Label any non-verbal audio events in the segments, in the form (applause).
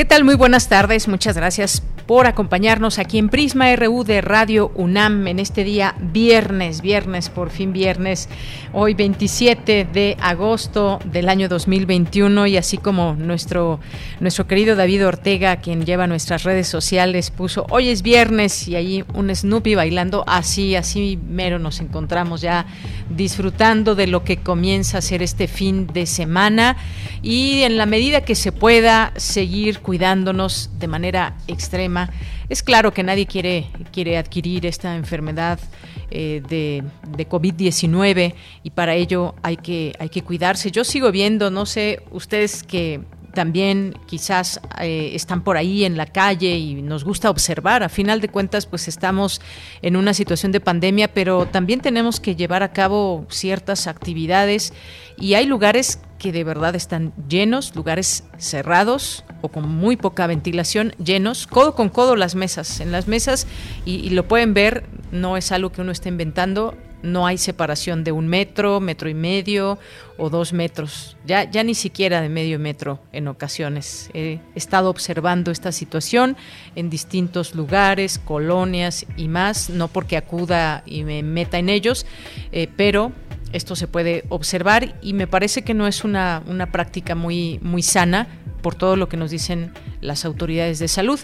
¿Qué tal? Muy buenas tardes. Muchas gracias por acompañarnos aquí en Prisma RU de Radio UNAM en este día viernes, viernes, por fin viernes, hoy 27 de agosto del año 2021 y así como nuestro, nuestro querido David Ortega, quien lleva nuestras redes sociales, puso hoy es viernes y ahí un Snoopy bailando, así, así mero nos encontramos ya disfrutando de lo que comienza a ser este fin de semana y en la medida que se pueda seguir cuidándonos de manera extrema es claro que nadie quiere, quiere adquirir esta enfermedad eh, de, de COVID-19 y para ello hay que, hay que cuidarse. Yo sigo viendo, no sé, ustedes que también quizás eh, están por ahí en la calle y nos gusta observar. A final de cuentas, pues estamos en una situación de pandemia, pero también tenemos que llevar a cabo ciertas actividades y hay lugares que de verdad están llenos, lugares cerrados o con muy poca ventilación, llenos, codo con codo las mesas. En las mesas, y, lo pueden ver, no es algo que uno esté inventando, no hay separación de un metro, metro y medio o dos metros, ya, ya ni siquiera de medio metro en ocasiones. He estado observando esta situación en distintos lugares, colonias y más, no porque acuda y me meta en ellos, eh, pero esto se puede observar y me parece que no es una, una práctica muy, muy sana por todo lo que nos dicen las autoridades de salud.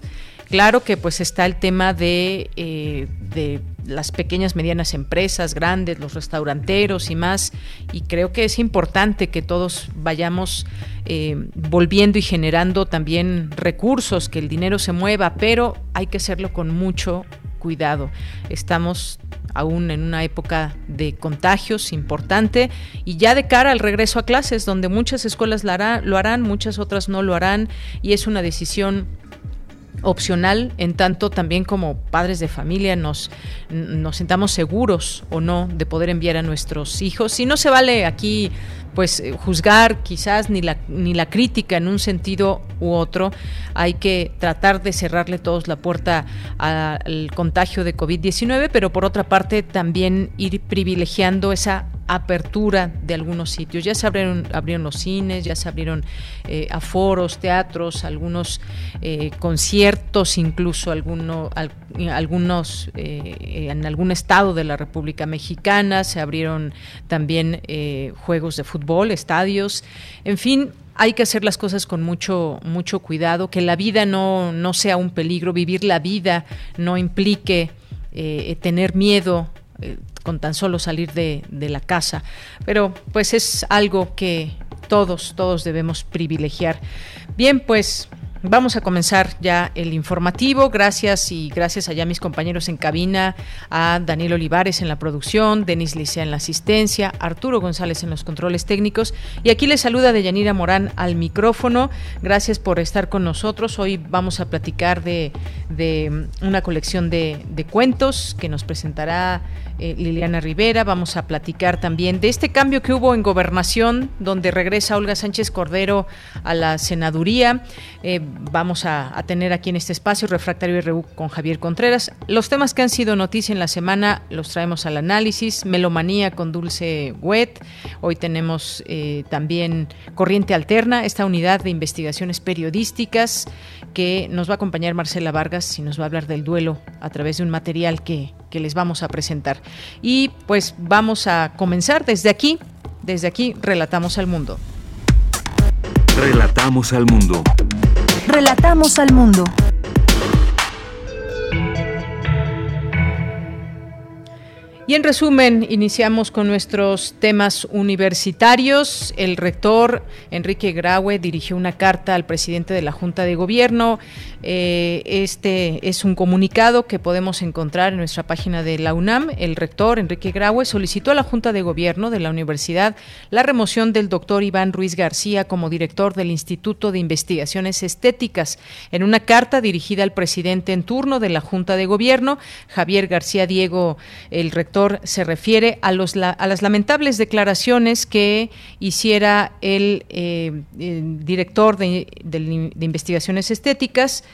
Claro que pues está el tema de, eh, de las pequeñas, medianas empresas, grandes, los restauranteros y más, y creo que es importante que todos vayamos eh, volviendo y generando también recursos, que el dinero se mueva, pero hay que hacerlo con mucho cuidado. Estamos aún en una época de contagios importante y ya de cara al regreso a clases, donde muchas escuelas lo harán, lo harán muchas otras no lo harán, y es una decisión opcional en tanto también como padres de familia nos, nos sentamos seguros o no de poder enviar a nuestros hijos. Y no se vale aquí pues eh, juzgar quizás ni la, ni la crítica en un sentido u otro. Hay que tratar de cerrarle todos la puerta al contagio de COVID-19, pero por otra parte también ir privilegiando esa apertura de algunos sitios. Ya se abrieron, abrieron los cines, ya se abrieron eh, aforos, teatros, algunos eh, conciertos, incluso alguno, algunos eh, en algún estado de la República Mexicana, se abrieron también juegos de fútbol, estadios, en fin, hay que hacer las cosas con mucho, mucho cuidado, que la vida no, no sea un peligro, vivir la vida no implique tener miedo con tan solo salir de la casa. Pero pues es algo que todos, todos debemos privilegiar. Bien, pues Vamos a comenzar ya el informativo. Gracias y gracias allá a mis compañeros en cabina, a Daniel Olivares en la producción, Denis Licea en la asistencia, Arturo González en los controles técnicos. Y aquí les saluda Deyanira Morán al micrófono. Gracias por estar con nosotros. Hoy vamos a platicar de, de una colección de, de cuentos que nos presentará eh, Liliana Rivera. Vamos a platicar también de este cambio que hubo en gobernación, donde regresa Olga Sánchez Cordero a la senaduría. Eh, vamos a, tener aquí en este espacio Refractario RU con Javier Contreras. Los temas que han sido noticia en la semana los traemos al análisis. Melomanía con Dulce Wet. Hoy tenemos eh, también Corriente Alterna, esta unidad de investigaciones periodísticas que nos va a acompañar Marcela Vargas y nos va a hablar del duelo a través de un material que que les vamos a presentar. Y pues vamos a comenzar desde aquí, desde aquí relatamos al mundo. Relatamos al mundo. Relatamos al mundo. Y en resumen, iniciamos con nuestros temas universitarios. El rector Enrique Graue dirigió una carta al presidente de la Junta de Gobierno. Eh, este es un comunicado que podemos encontrar en nuestra página de la UNAM. El rector Enrique Graue solicitó a la Junta de Gobierno de la universidad la remoción del doctor Iván Ruiz García como director del Instituto de Investigaciones Estéticas. En una carta dirigida al presidente en turno de la Junta de Gobierno, Javier García Diego, el rector se refiere a, las lamentables declaraciones que hiciera el, eh, director de, investigaciones estéticas.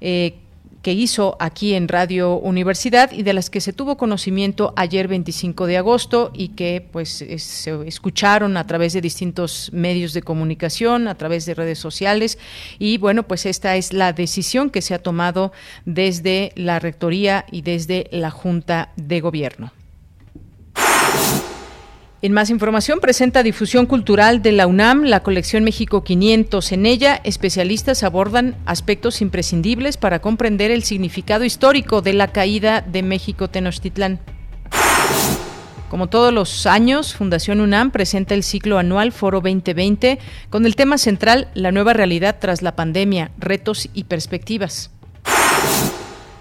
Eh, que hizo aquí en Radio Universidad y de las que se tuvo conocimiento ayer 25 de agosto y que pues se escucharon a través de distintos medios de comunicación, a través de redes sociales y bueno, pues esta es la decisión que se ha tomado desde la Rectoría y desde la Junta de Gobierno. En más información presenta difusión cultural de la UNAM, la colección México 500. En ella, especialistas abordan aspectos imprescindibles para comprender el significado histórico de la caída de México Tenochtitlán. Como todos los años, Fundación UNAM presenta el ciclo anual Foro 2020 con el tema central La nueva realidad tras la pandemia, retos y perspectivas.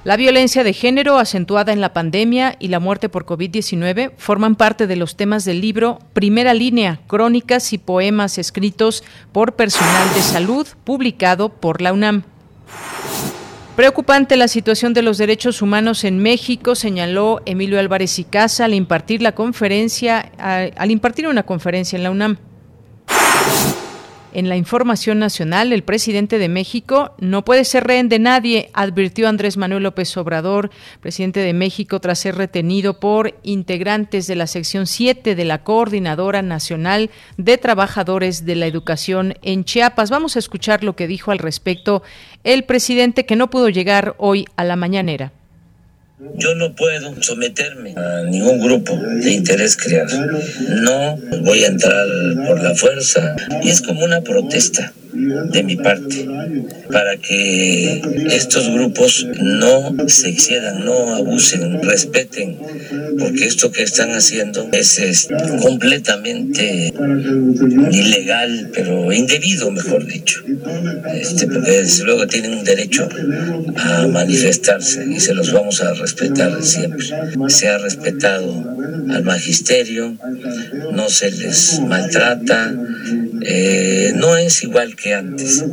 La violencia de género acentuada en la pandemia y la muerte por COVID-19 forman parte de los temas del libro Primera Línea, Crónicas y Poemas escritos por personal de salud, publicado por la UNAM. Preocupante la situación de los derechos humanos en México, señaló Emilio Álvarez y Casa al impartir la conferencia, al impartir una conferencia en la UNAM. En la información nacional, el presidente de México no puede ser rehén de nadie, advirtió Andrés Manuel López Obrador, presidente de México, tras ser retenido por integrantes de la sección 7 de la Coordinadora Nacional de Trabajadores de la Educación en Chiapas. Vamos a escuchar lo que dijo al respecto el presidente que no pudo llegar hoy a la mañanera. Yo no puedo someterme a ningún grupo de interés creado. No voy a entrar por la fuerza y es como una protesta de mi parte para que estos grupos no se excedan, no abusen, respeten, porque esto que están haciendo es, completamente ilegal, pero indebido, mejor dicho, este, porque desde luego tienen un derecho a manifestarse y se los vamos a respetar siempre. Se ha respetado al magisterio, no se les maltrata, eh, no es igual que antes.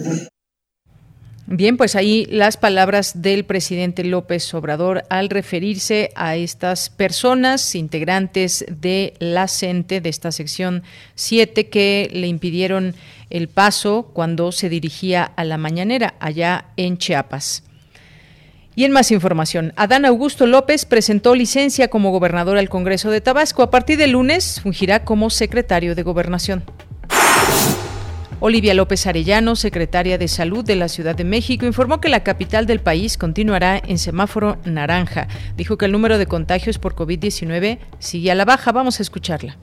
Bien, pues ahí las palabras del presidente López Obrador al referirse a estas personas integrantes de la CENTE, de esta sección 7, que le impidieron el paso cuando se dirigía a la mañanera allá en Chiapas. Y en más información, Adán Augusto López presentó licencia como gobernador al Congreso de Tabasco. A partir del lunes fungirá como secretario de Gobernación. Olivia López Arellano, secretaria de Salud de la Ciudad de México, informó que la capital del país continuará en semáforo naranja. Dijo que el número de contagios por COVID-19 sigue a la baja. Vamos a escucharla.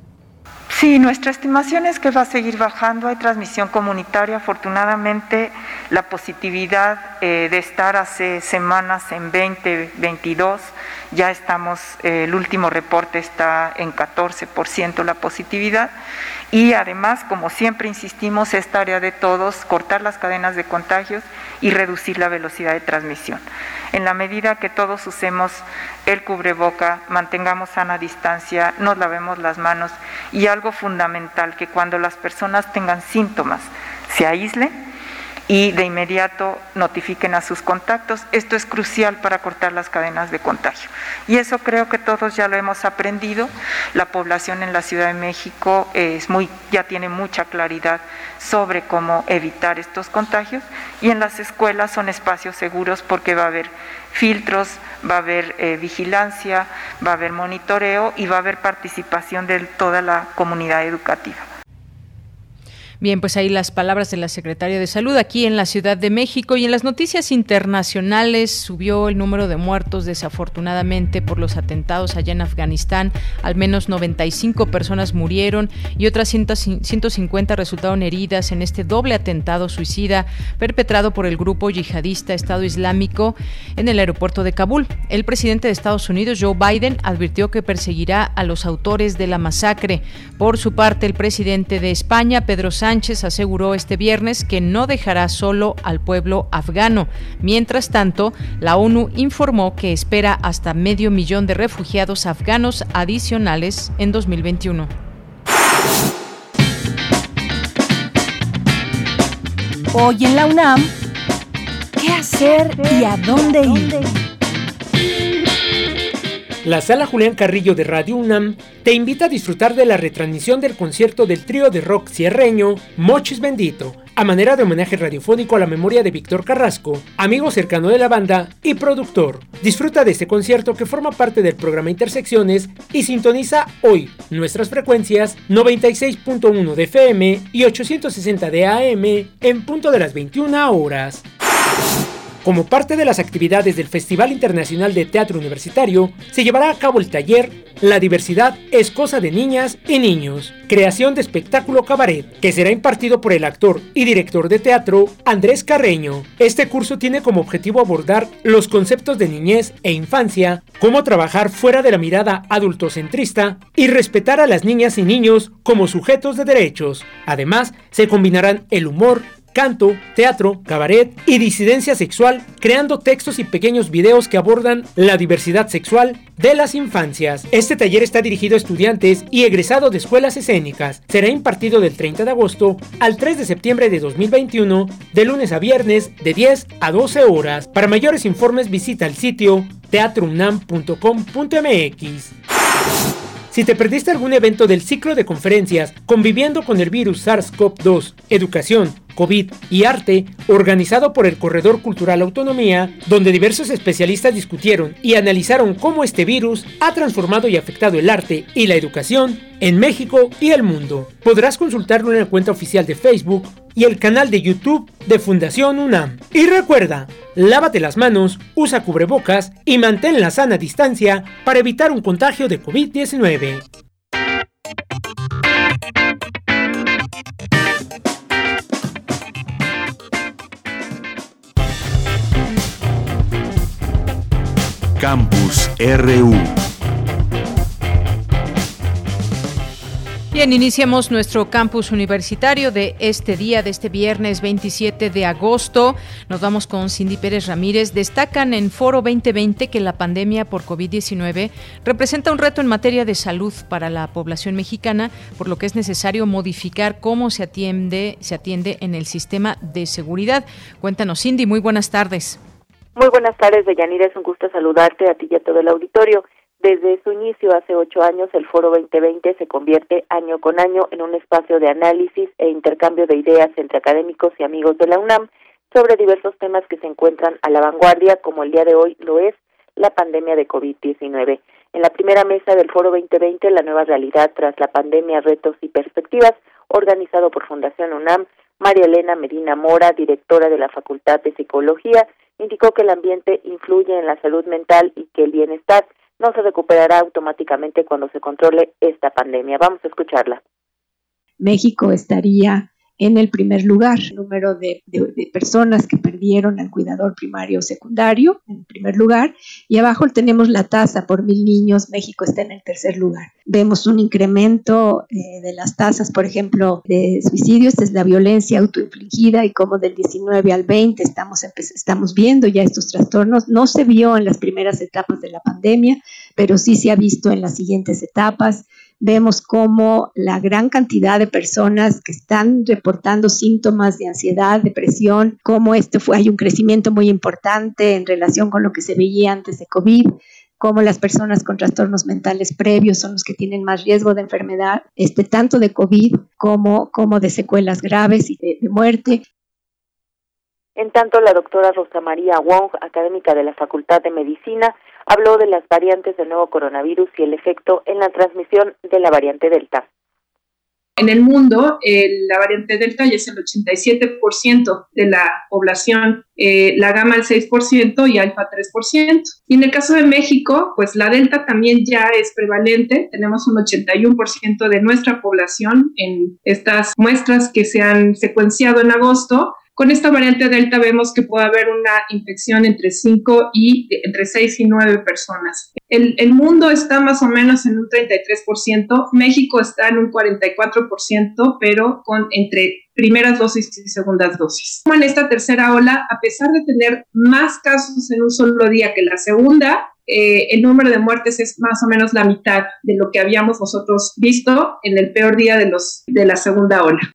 Sí, nuestra estimación es que va a seguir bajando. Hay transmisión comunitaria. Afortunadamente, la positividad eh, de estar hace semanas en 20, 22, ya estamos, eh, el último reporte está en 14% la positividad. Y además, como siempre insistimos, es tarea de todos cortar las cadenas de contagios y reducir la velocidad de transmisión. En la medida que todos usemos el cubreboca, mantengamos sana distancia, nos lavemos las manos y algo fundamental, que cuando las personas tengan síntomas se aíslen y de inmediato notifiquen a sus contactos. Esto es crucial para cortar las cadenas de contagio. Y eso creo que todos ya lo hemos aprendido. La población en la Ciudad de México es muy, ya tiene mucha claridad sobre cómo evitar estos contagios y en las escuelas son espacios seguros porque va a haber filtros, va a haber eh, vigilancia, va a haber monitoreo y va a haber participación de toda la comunidad educativa. Bien, pues ahí las palabras de la secretaria de Salud aquí en la Ciudad de México y en las noticias internacionales subió el número de muertos desafortunadamente por los atentados allá en Afganistán. Al menos 95 personas murieron y otras 150 resultaron heridas en este doble atentado suicida perpetrado por el grupo yihadista Estado Islámico en el aeropuerto de Kabul. El presidente de Estados Unidos, Joe Biden, advirtió que perseguirá a los autores de la masacre. Por su parte, el presidente de España, Pedro Sánchez, Sánchez aseguró este viernes que no dejará solo al pueblo afgano. Mientras tanto, la ONU informó que espera hasta medio millón de refugiados afganos adicionales en 2021. Hoy en la UNAM, ¿qué hacer y a dónde ir? La sala Julián Carrillo de Radio UNAM te invita a disfrutar de la retransmisión del concierto del trío de rock cierreño Mochis Bendito, a manera de homenaje radiofónico a la memoria de Víctor Carrasco, amigo cercano de la banda y productor. Disfruta de este concierto que forma parte del programa Intersecciones y sintoniza hoy nuestras frecuencias 96.1 de FM y 860 de AM en punto de las 21 horas. Como parte de las actividades del Festival Internacional de Teatro Universitario, se llevará a cabo el taller La diversidad es cosa de niñas y niños, creación de espectáculo cabaret, que será impartido por el actor y director de teatro Andrés Carreño. Este curso tiene como objetivo abordar los conceptos de niñez e infancia, cómo trabajar fuera de la mirada adultocentrista y respetar a las niñas y niños como sujetos de derechos. Además, se combinarán el humor, canto, teatro, cabaret y disidencia sexual, creando textos y pequeños videos que abordan la diversidad sexual de las infancias. Este taller está dirigido a estudiantes y egresados de escuelas escénicas. Será impartido del 30 de agosto al 3 de septiembre de 2021, de lunes a viernes, de 10 a 12 horas. Para mayores informes visita el sitio teatrounam.com.mx. Si te perdiste algún evento del ciclo de conferencias Conviviendo con el virus SARS-CoV-2, Educación, COVID y Arte, organizado por el Corredor Cultural Autonomía, donde diversos especialistas discutieron y analizaron cómo este virus ha transformado y afectado el arte y la educación en México y el mundo. Podrás consultarlo en la cuenta oficial de Facebook y el canal de YouTube de Fundación UNAM. Y recuerda, lávate las manos, usa cubrebocas y mantén la sana distancia para evitar un contagio de COVID-19. Campus RU. Bien, iniciamos nuestro campus universitario de este día, de este viernes 27 de agosto. Nos vamos con Cindy Pérez Ramírez. Destacan en Foro 2020 que la pandemia por COVID-19 representa un reto en materia de salud para la población mexicana, por lo que es necesario modificar cómo se atiende, se atiende en el sistema de seguridad. Cuéntanos, Cindy, muy buenas tardes. Muy buenas tardes, Deyanira. Es un gusto saludarte a ti y a todo el auditorio. Desde su inicio hace ocho años, el Foro 2020 se convierte año con año en un espacio de análisis e intercambio de ideas entre académicos y amigos de la UNAM sobre diversos temas que se encuentran a la vanguardia, como el día de hoy lo es la pandemia de COVID-19. En la primera mesa del Foro 2020, la nueva realidad tras la pandemia, retos y perspectivas, organizado por Fundación UNAM, María Elena Medina Mora, directora de la Facultad de Psicología, indicó que el ambiente influye en la salud mental y que el bienestar no se recuperará automáticamente cuando se controle esta pandemia. Vamos a escucharla. México estaría en el primer lugar, el número de, personas que perdieron al cuidador primario o secundario, en primer lugar, y abajo tenemos la tasa por mil niños, México está en el tercer lugar. Vemos un incremento eh, de las tasas, por ejemplo, de suicidio, esta es la violencia autoinfligida y como del 19 al 20 estamos, estamos viendo ya estos trastornos. No se vio en las primeras etapas de la pandemia, pero sí se ha visto en las siguientes etapas vemos cómo la gran cantidad de personas que están reportando síntomas de ansiedad, depresión, cómo este fue, hay un crecimiento muy importante en relación con lo que se veía antes de COVID cómo las personas con trastornos mentales previos son los que tienen más riesgo de enfermedad, este, tanto de COVID como, como de secuelas graves y de muerte. En tanto, la doctora Rosa María Wong, académica de la Facultad de Medicina, habló de las variantes del nuevo coronavirus y el efecto en la transmisión de la variante Delta. En el mundo, la variante Delta ya es el 87% de la población, eh, la gama el 6% y alfa 3%. Y en el caso de México, pues la Delta también ya es prevalente. Tenemos un 81% de nuestra población en estas muestras que se han secuenciado en agosto con esta variante Delta vemos que puede haber una infección entre 5 y entre 6 y 9 personas. El, mundo está más o menos en un 33%, México está en un 44%, pero con entre primeras dosis y segundas dosis. En esta tercera ola, a pesar de tener más casos en un solo día que la segunda, eh, el número de muertes es más o menos la mitad de lo que habíamos nosotros visto en el peor día de la segunda ola.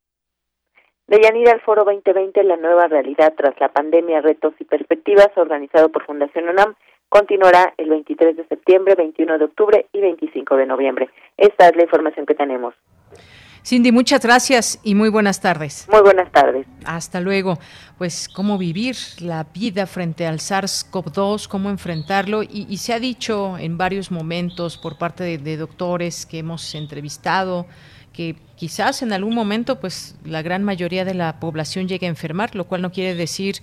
Deyanira al Foro 2020, la nueva realidad tras la pandemia, retos y perspectivas, organizado por Fundación UNAM, continuará el 23 de septiembre, 21 de octubre y 25 de noviembre. Esta es la información que tenemos. Cindy, muchas gracias y muy buenas tardes. Muy buenas tardes. Hasta luego. Pues cómo vivir la vida frente al SARS-CoV-2, cómo enfrentarlo. Y, se ha dicho en varios momentos por parte de doctores que hemos entrevistado, que quizás en algún momento pues la gran mayoría de la población llegue a enfermar, lo cual no quiere decir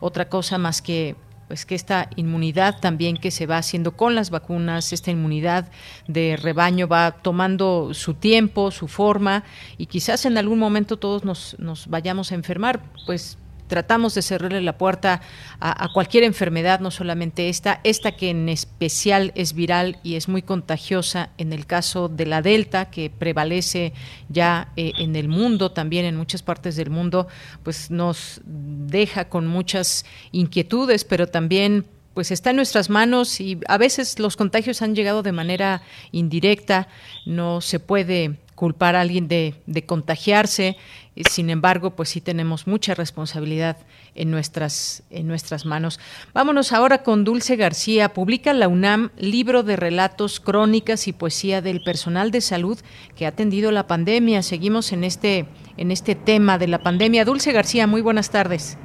otra cosa más que pues que esta inmunidad también que se va haciendo con las vacunas, esta inmunidad de rebaño va tomando su tiempo, su forma y quizás en algún momento todos nos, nos vayamos a enfermar, pues tratamos de cerrarle la puerta a, cualquier enfermedad, no solamente esta, esta que en especial es viral y es muy contagiosa en el caso de la Delta, que prevalece ya eh, en el mundo, también en muchas partes del mundo, pues nos deja con muchas inquietudes, pero también pues está en nuestras manos y a veces los contagios han llegado de manera indirecta, no se puede culpar a alguien de, de contagiarse sin embargo, pues sí tenemos mucha responsabilidad en nuestras, en nuestras manos. Vámonos ahora con Dulce García. Publica la UNAM libro de relatos, crónicas y poesía del personal de salud que ha atendido la pandemia. Seguimos en este, en este tema de la pandemia. Dulce García, muy buenas tardes.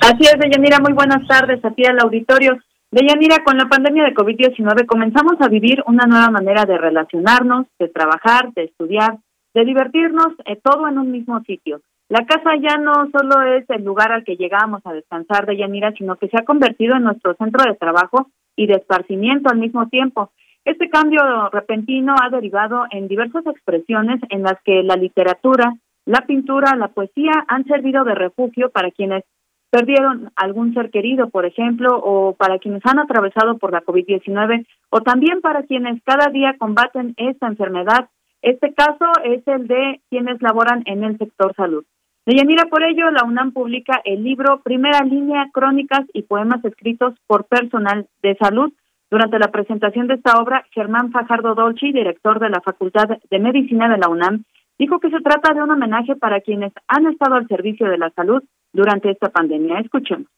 Así es, Deyanira, muy buenas tardes a ti al auditorio. Deyanira, con la pandemia de COVID-19 comenzamos a vivir una nueva manera de relacionarnos, de trabajar, de estudiar, de divertirnos, eh, todo en un mismo sitio. La casa ya no solo es el lugar al que llegamos a descansar de Yanira, sino que se ha convertido en nuestro centro de trabajo y de esparcimiento al mismo tiempo. Este cambio repentino ha derivado en diversas expresiones en las que la literatura, la pintura, la poesía han servido de refugio para quienes perdieron algún ser querido, por ejemplo, o para quienes han atravesado por la COVID-19, o también para quienes cada día combaten esta enfermedad este caso es el de quienes laboran en el sector salud. Deyanira, por ello, la UNAM publica el libro Primera Línea, Crónicas y Poemas escritos por personal de salud. Durante la presentación de esta obra, Germán Fajardo Dolci, director de la Facultad de Medicina de la UNAM, dijo que se trata de un homenaje para quienes han estado al servicio de la salud durante esta pandemia. Escuchemos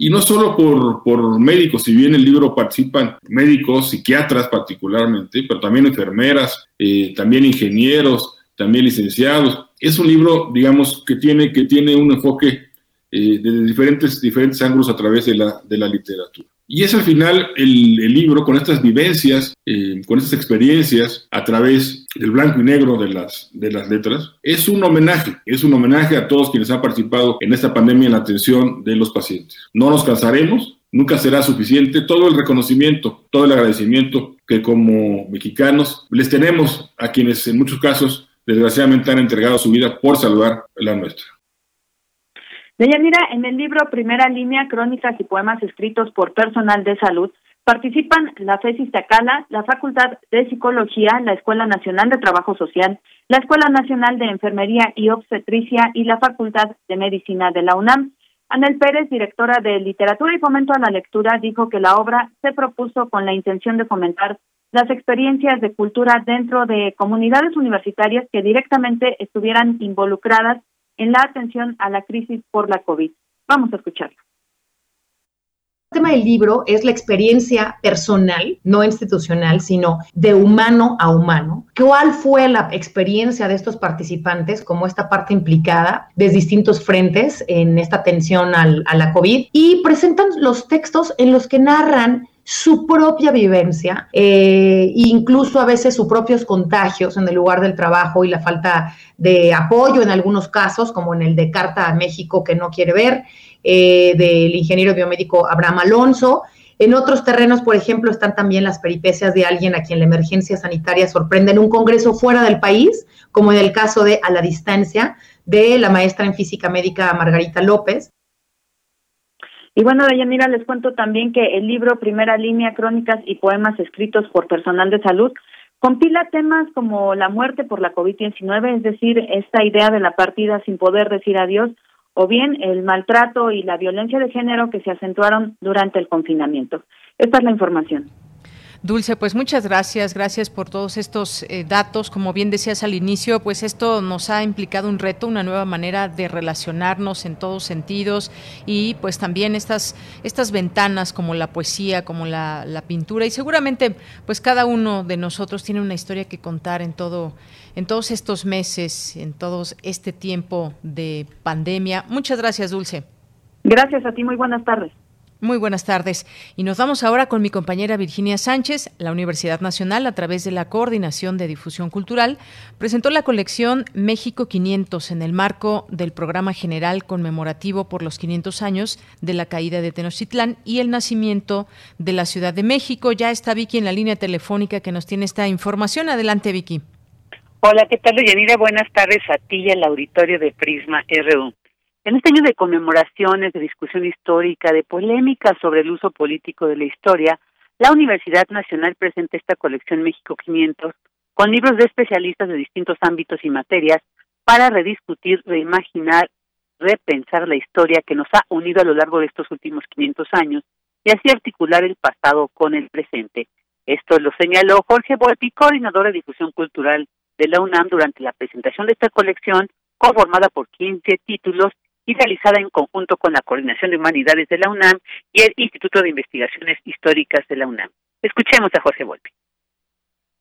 y no solo por, por, médicos, si bien el libro participan médicos, psiquiatras particularmente, pero también enfermeras, eh, también ingenieros, también licenciados. Es un libro, digamos, que tiene, que tiene un enfoque eh, de diferentes, diferentes ángulos a través de la, de la literatura. Y es al final el, libro con estas vivencias, eh, con estas experiencias a través del blanco y negro de las, de las letras, es un homenaje, es un homenaje a todos quienes han participado en esta pandemia en la atención de los pacientes. No nos cansaremos, nunca será suficiente todo el reconocimiento, todo el agradecimiento que como mexicanos les tenemos a quienes en muchos casos desgraciadamente han entregado su vida por salvar la nuestra. Deyanira, en el libro Primera Línea, Crónicas y Poemas escritos por personal de salud, participan la FESIS Tacala, la Facultad de Psicología, la Escuela Nacional de Trabajo Social, la Escuela Nacional de Enfermería y Obstetricia y la Facultad de Medicina de la UNAM. Anel Pérez, directora de Literatura y Fomento a la Lectura, dijo que la obra se propuso con la intención de fomentar las experiencias de cultura dentro de comunidades universitarias que directamente estuvieran involucradas en la atención a la crisis por la COVID. Vamos a escucharlo. El tema del libro es la experiencia personal, no institucional, sino de humano a humano. ¿Cuál fue la experiencia de estos participantes como esta parte implicada de distintos frentes en esta atención a la COVID? Y presentan los textos en los que narran su propia vivencia, eh, incluso a veces sus propios contagios en el lugar del trabajo y la falta de apoyo en algunos casos, como en el de Carta a México que no quiere ver, eh, del ingeniero biomédico Abraham Alonso. En otros terrenos, por ejemplo, están también las peripecias de alguien a quien la emergencia sanitaria sorprende en un congreso fuera del país, como en el caso de A la Distancia, de la maestra en física médica Margarita López. Y bueno, Deyanira, les cuento también que el libro Primera Línea, Crónicas y Poemas escritos por personal de salud compila temas como la muerte por la COVID-19, es decir, esta idea de la partida sin poder decir adiós, o bien el maltrato y la violencia de género que se acentuaron durante el confinamiento. Esta es la información. Dulce, pues muchas gracias, gracias por todos estos eh, datos. Como bien decías al inicio, pues esto nos ha implicado un reto, una nueva manera de relacionarnos en todos sentidos y pues también estas, estas ventanas como la poesía, como la, la pintura y seguramente pues cada uno de nosotros tiene una historia que contar en todo en todos estos meses, en todo este tiempo de pandemia. Muchas gracias, Dulce. Gracias a ti, muy buenas tardes. Muy buenas tardes. Y nos vamos ahora con mi compañera Virginia Sánchez. La Universidad Nacional, a través de la Coordinación de Difusión Cultural, presentó la colección México 500 en el marco del programa general conmemorativo por los 500 años de la caída de Tenochtitlán y el nacimiento de la Ciudad de México. Ya está Vicky en la línea telefónica que nos tiene esta información. Adelante, Vicky. Hola, ¿qué tal, Yanira? Buenas tardes a ti y al auditorio de Prisma RU. En este año de conmemoraciones, de discusión histórica, de polémica sobre el uso político de la historia, la Universidad Nacional presenta esta colección México 500 con libros de especialistas de distintos ámbitos y materias para rediscutir, reimaginar, repensar la historia que nos ha unido a lo largo de estos últimos 500 años y así articular el pasado con el presente. Esto lo señaló Jorge Volpi, coordinador de difusión cultural de la UNAM durante la presentación de esta colección, conformada por 15 títulos y realizada en conjunto con la Coordinación de Humanidades de la UNAM y el Instituto de Investigaciones Históricas de la UNAM. Escuchemos a José Volpi.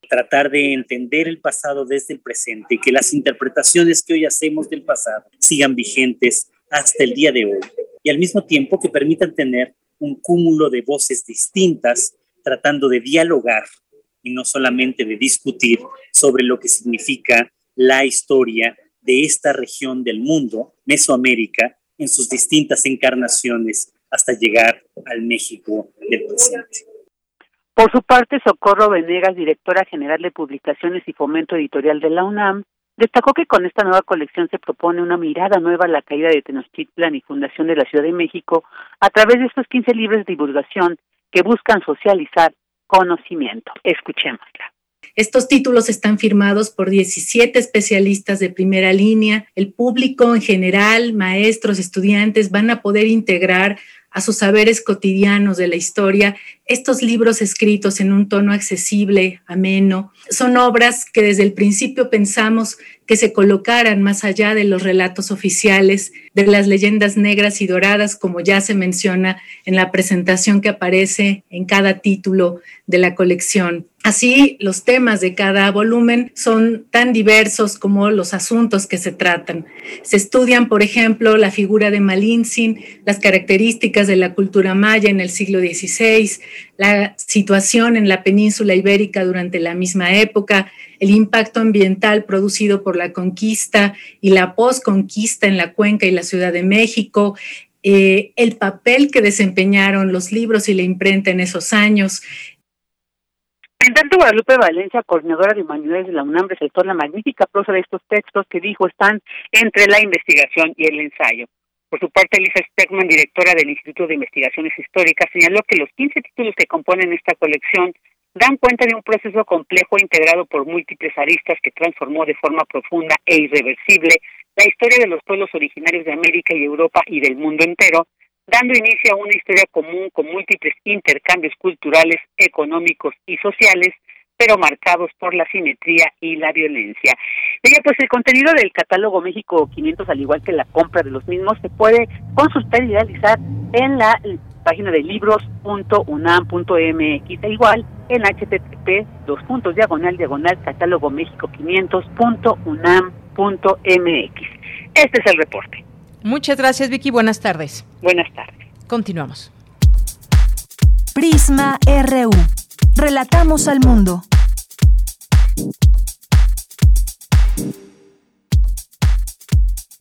Tratar de entender el pasado desde el presente y que las interpretaciones que hoy hacemos del pasado sigan vigentes hasta el día de hoy y al mismo tiempo que permitan tener un cúmulo de voces distintas tratando de dialogar y no solamente de discutir sobre lo que significa la historia de esta región del mundo, Mesoamérica, en sus distintas encarnaciones hasta llegar al México del presente. Por su parte, Socorro Venegas, directora general de Publicaciones y Fomento Editorial de la UNAM, destacó que con esta nueva colección se propone una mirada nueva a la caída de Tenochtitlan y fundación de la Ciudad de México a través de estos 15 libros de divulgación que buscan socializar conocimiento. Escuchémosla. Estos títulos están firmados por 17 especialistas de primera línea. El público en general, maestros, estudiantes, van a poder integrar a sus saberes cotidianos de la historia estos libros escritos en un tono accesible, ameno. Son obras que desde el principio pensamos que se colocaran más allá de los relatos oficiales, de las leyendas negras y doradas, como ya se menciona en la presentación que aparece en cada título de la colección. Así, los temas de cada volumen son tan diversos como los asuntos que se tratan. Se estudian, por ejemplo, la figura de Malintzin, las características de la cultura maya en el siglo XVI, la situación en la península ibérica durante la misma época, el impacto ambiental producido por la conquista y la posconquista en la cuenca y la Ciudad de México, eh, el papel que desempeñaron los libros y la imprenta en esos años. En tanto, Guadalupe Valencia, coordinadora de humanidades de la UNAM, resaltó la magnífica prosa de estos textos que dijo están entre la investigación y el ensayo. Por su parte, Elisa Speckman, directora del Instituto de Investigaciones Históricas, señaló que los 15 títulos que componen esta colección dan cuenta de un proceso complejo integrado por múltiples aristas que transformó de forma profunda e irreversible la historia de los pueblos originarios de América y Europa y del mundo entero, dando inicio a una historia común con múltiples intercambios culturales, económicos y sociales pero marcados por la simetría y la violencia. Ella, pues el contenido del catálogo México 500, al igual que la compra de los mismos, se puede consultar y realizar en la página de libros.unam.mx igual en http dos puntos diagonal diagonal catálogo México 500.unam.mx. Este es el reporte. Muchas gracias, Vicky. Buenas tardes. Buenas tardes. Continuamos. Prisma RU. Relatamos al mundo.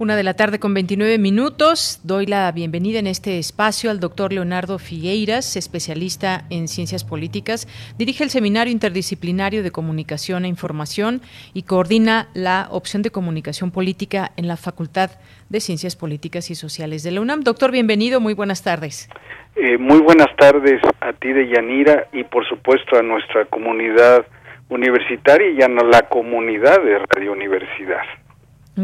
Una de la tarde con 29 minutos. Doy la bienvenida en este espacio al doctor Leonardo Figueiras, especialista en ciencias políticas. Dirige el Seminario Interdisciplinario de Comunicación e Información y coordina la opción de comunicación política en la Facultad de Ciencias Políticas y Sociales de la UNAM. Doctor, bienvenido. Muy buenas tardes. Eh, muy buenas tardes a ti de Yanira y por supuesto a nuestra comunidad universitaria y a la comunidad de Radio Universidad.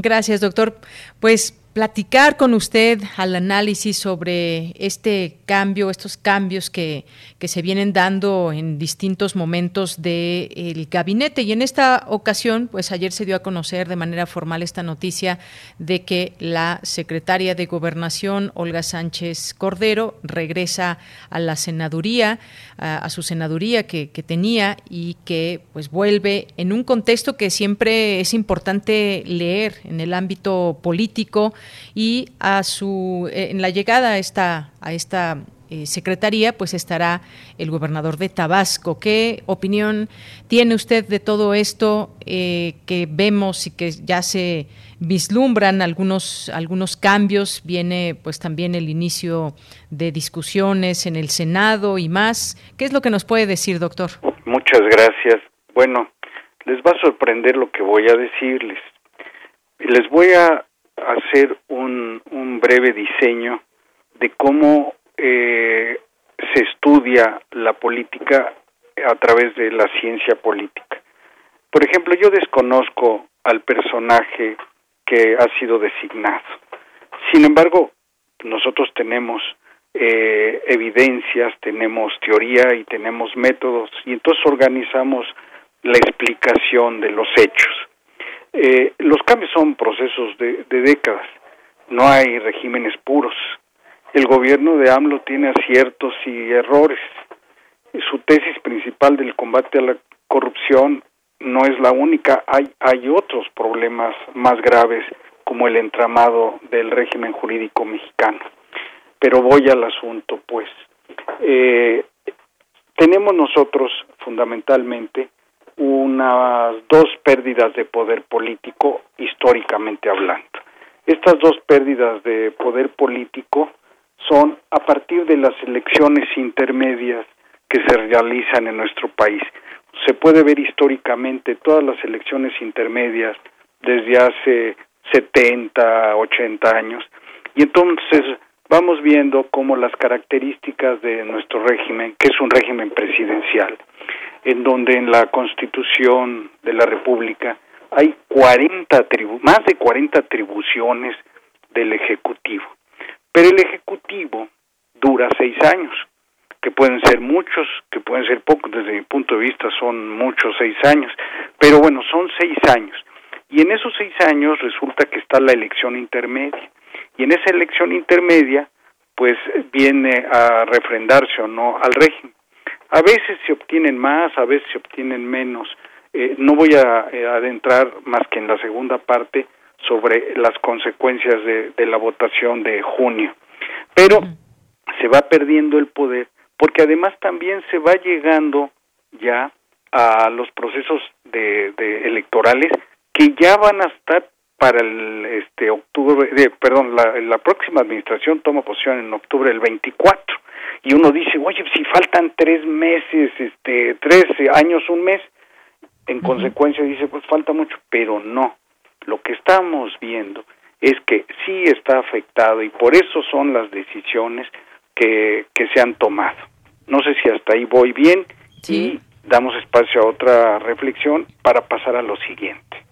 Gracias, doctor. Pues platicar con usted al análisis sobre este cambio, estos cambios que, que se vienen dando en distintos momentos del gabinete. Y en esta ocasión, pues ayer se dio a conocer de manera formal esta noticia de que la secretaria de Gobernación, Olga Sánchez Cordero, regresa a la senaduría, a, su senaduría que, que tenía y que pues vuelve en un contexto que siempre es importante leer en el ámbito político y a su eh, en la llegada a esta a esta eh, secretaría pues estará el gobernador de Tabasco. ¿Qué opinión tiene usted de todo esto eh, que vemos y que ya se vislumbran algunos algunos cambios? Viene pues también el inicio de discusiones en el Senado y más. ¿Qué es lo que nos puede decir, doctor? Muchas gracias. Bueno, les va a sorprender lo que voy a decirles. Les voy a hacer un, breve diseño de cómo eh, se estudia la política a través de la ciencia política. Por ejemplo, yo desconozco al personaje que ha sido designado. Sin embargo, nosotros tenemos eh, evidencias, tenemos teoría y tenemos métodos, y entonces organizamos la explicación de los hechos. Eh, los cambios son procesos de, décadas, no hay regímenes puros. El gobierno de AMLO tiene aciertos y errores. Su tesis principal del combate a la corrupción no es la única, hay, hay otros problemas más graves como el entramado del régimen jurídico mexicano. Pero voy al asunto, pues. Eh, tenemos nosotros fundamentalmente unas dos pérdidas de poder político históricamente hablando. Estas dos pérdidas de poder político son a partir de las elecciones intermedias que se realizan en nuestro país. Se puede ver históricamente todas las elecciones intermedias desde hace 70, 80 años y entonces vamos viendo cómo las características de nuestro régimen, que es un régimen presidencial, en donde en la Constitución de la República hay 40 más de 40 atribuciones del Ejecutivo. Pero el Ejecutivo dura seis años, que pueden ser muchos, que pueden ser pocos, desde mi punto de vista son muchos seis años, pero bueno, son seis años. Y en esos seis años resulta que está la elección intermedia. Y en esa elección intermedia, pues viene a refrendarse o no al régimen. A veces se obtienen más, a veces se obtienen menos. Eh, no voy a eh, adentrar más que en la segunda parte sobre las consecuencias de, de la votación de junio. Pero se va perdiendo el poder porque además también se va llegando ya a los procesos de, de electorales que ya van a estar para el este octubre de, perdón la, la próxima administración toma posición en octubre del 24 y uno dice, oye, si faltan tres meses, este, tres años, un mes, en consecuencia dice, pues falta mucho, pero no. Lo que estamos viendo es que sí está afectado y por eso son las decisiones que, que se han tomado. No sé si hasta ahí voy bien y damos espacio a otra reflexión para pasar a lo siguiente.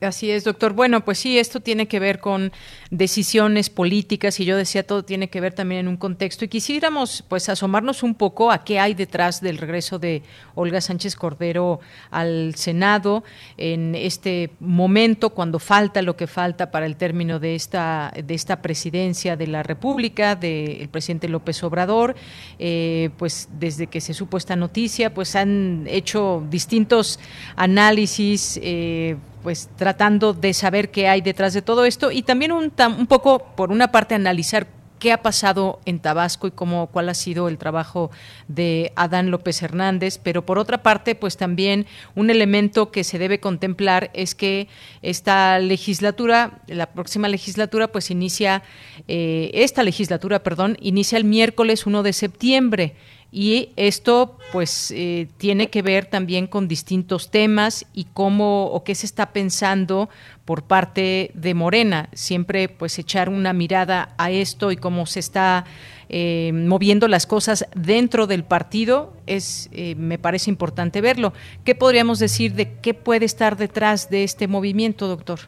Así es, doctor. Bueno, pues sí, esto tiene que ver con decisiones políticas y yo decía todo tiene que ver también en un contexto y quisiéramos pues asomarnos un poco a qué hay detrás del regreso de Olga Sánchez Cordero al Senado en este momento cuando falta lo que falta para el término de esta de esta presidencia de la República del presidente López Obrador. Eh, pues desde que se supo esta noticia, pues han hecho distintos análisis. Eh, pues tratando de saber qué hay detrás de todo esto. Y también un, un poco, por una parte, analizar qué ha pasado en Tabasco y cómo cuál ha sido el trabajo de Adán López Hernández, pero por otra parte, pues también un elemento que se debe contemplar es que esta legislatura, la próxima legislatura, pues inicia eh, esta legislatura, perdón, inicia el miércoles 1 de septiembre y esto pues eh, tiene que ver también con distintos temas y cómo o qué se está pensando por parte de Morena. Siempre pues echar una mirada a esto y cómo se está eh, moviendo las cosas dentro del partido es eh, me parece importante verlo. Qué podríamos decir de qué puede estar detrás de este movimiento doctor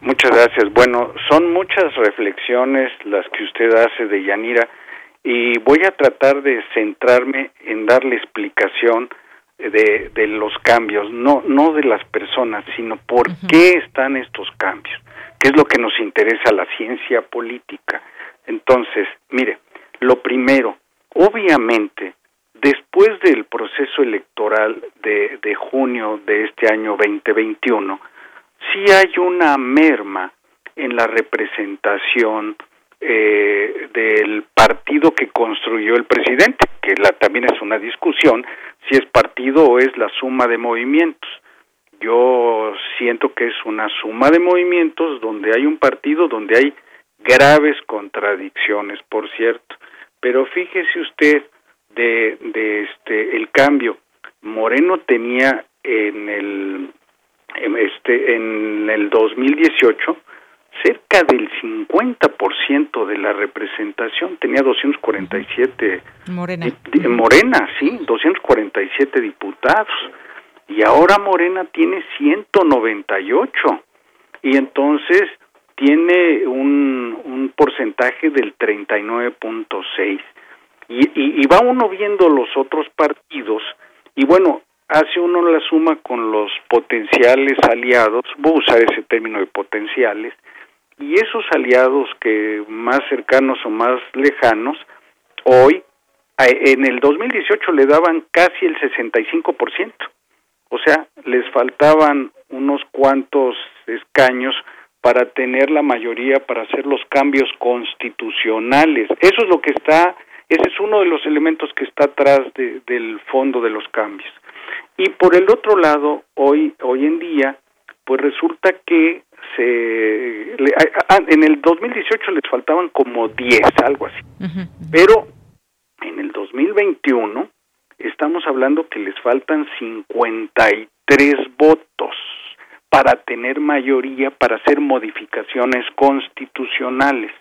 muchas gracias. Bueno son muchas reflexiones las que usted hace de Yanira y voy a tratar de centrarme en darle explicación de, de los cambios, no, no de las personas, sino por qué están estos cambios, qué es lo que nos interesa la ciencia política. Entonces, mire, lo primero, obviamente, después del proceso electoral de, de junio de este año 2021, sí hay una merma en la representación eh, del partido que construyó el presidente, que la, también es una discusión si es partido o es la suma de movimientos. Yo siento que es una suma de movimientos donde hay un partido donde hay graves contradicciones, por cierto. Pero fíjese usted de, de este el cambio. Moreno tenía en el este en el 2018 cerca del 50% de la representación, tenía 247 Morena. Morena, sí, 247 diputados. Y ahora Morena tiene 198. Y entonces tiene un, un porcentaje del 39.6. Y, y, y va uno viendo los otros partidos y bueno, hace uno la suma con los potenciales aliados, voy a usar ese término de potenciales, y esos aliados que más cercanos o más lejanos, hoy, en el 2018 le daban casi el 65%. O sea, les faltaban unos cuantos escaños para tener la mayoría para hacer los cambios constitucionales. Eso es lo que está, ese es uno de los elementos que está atrás del fondo de los cambios. Y por el otro lado, hoy, hoy en día, pues resulta que se en el 2018 les faltaban como 10, algo así. Pero en el 2021 estamos hablando que les faltan 53 votos para tener mayoría para hacer modificaciones constitucionales.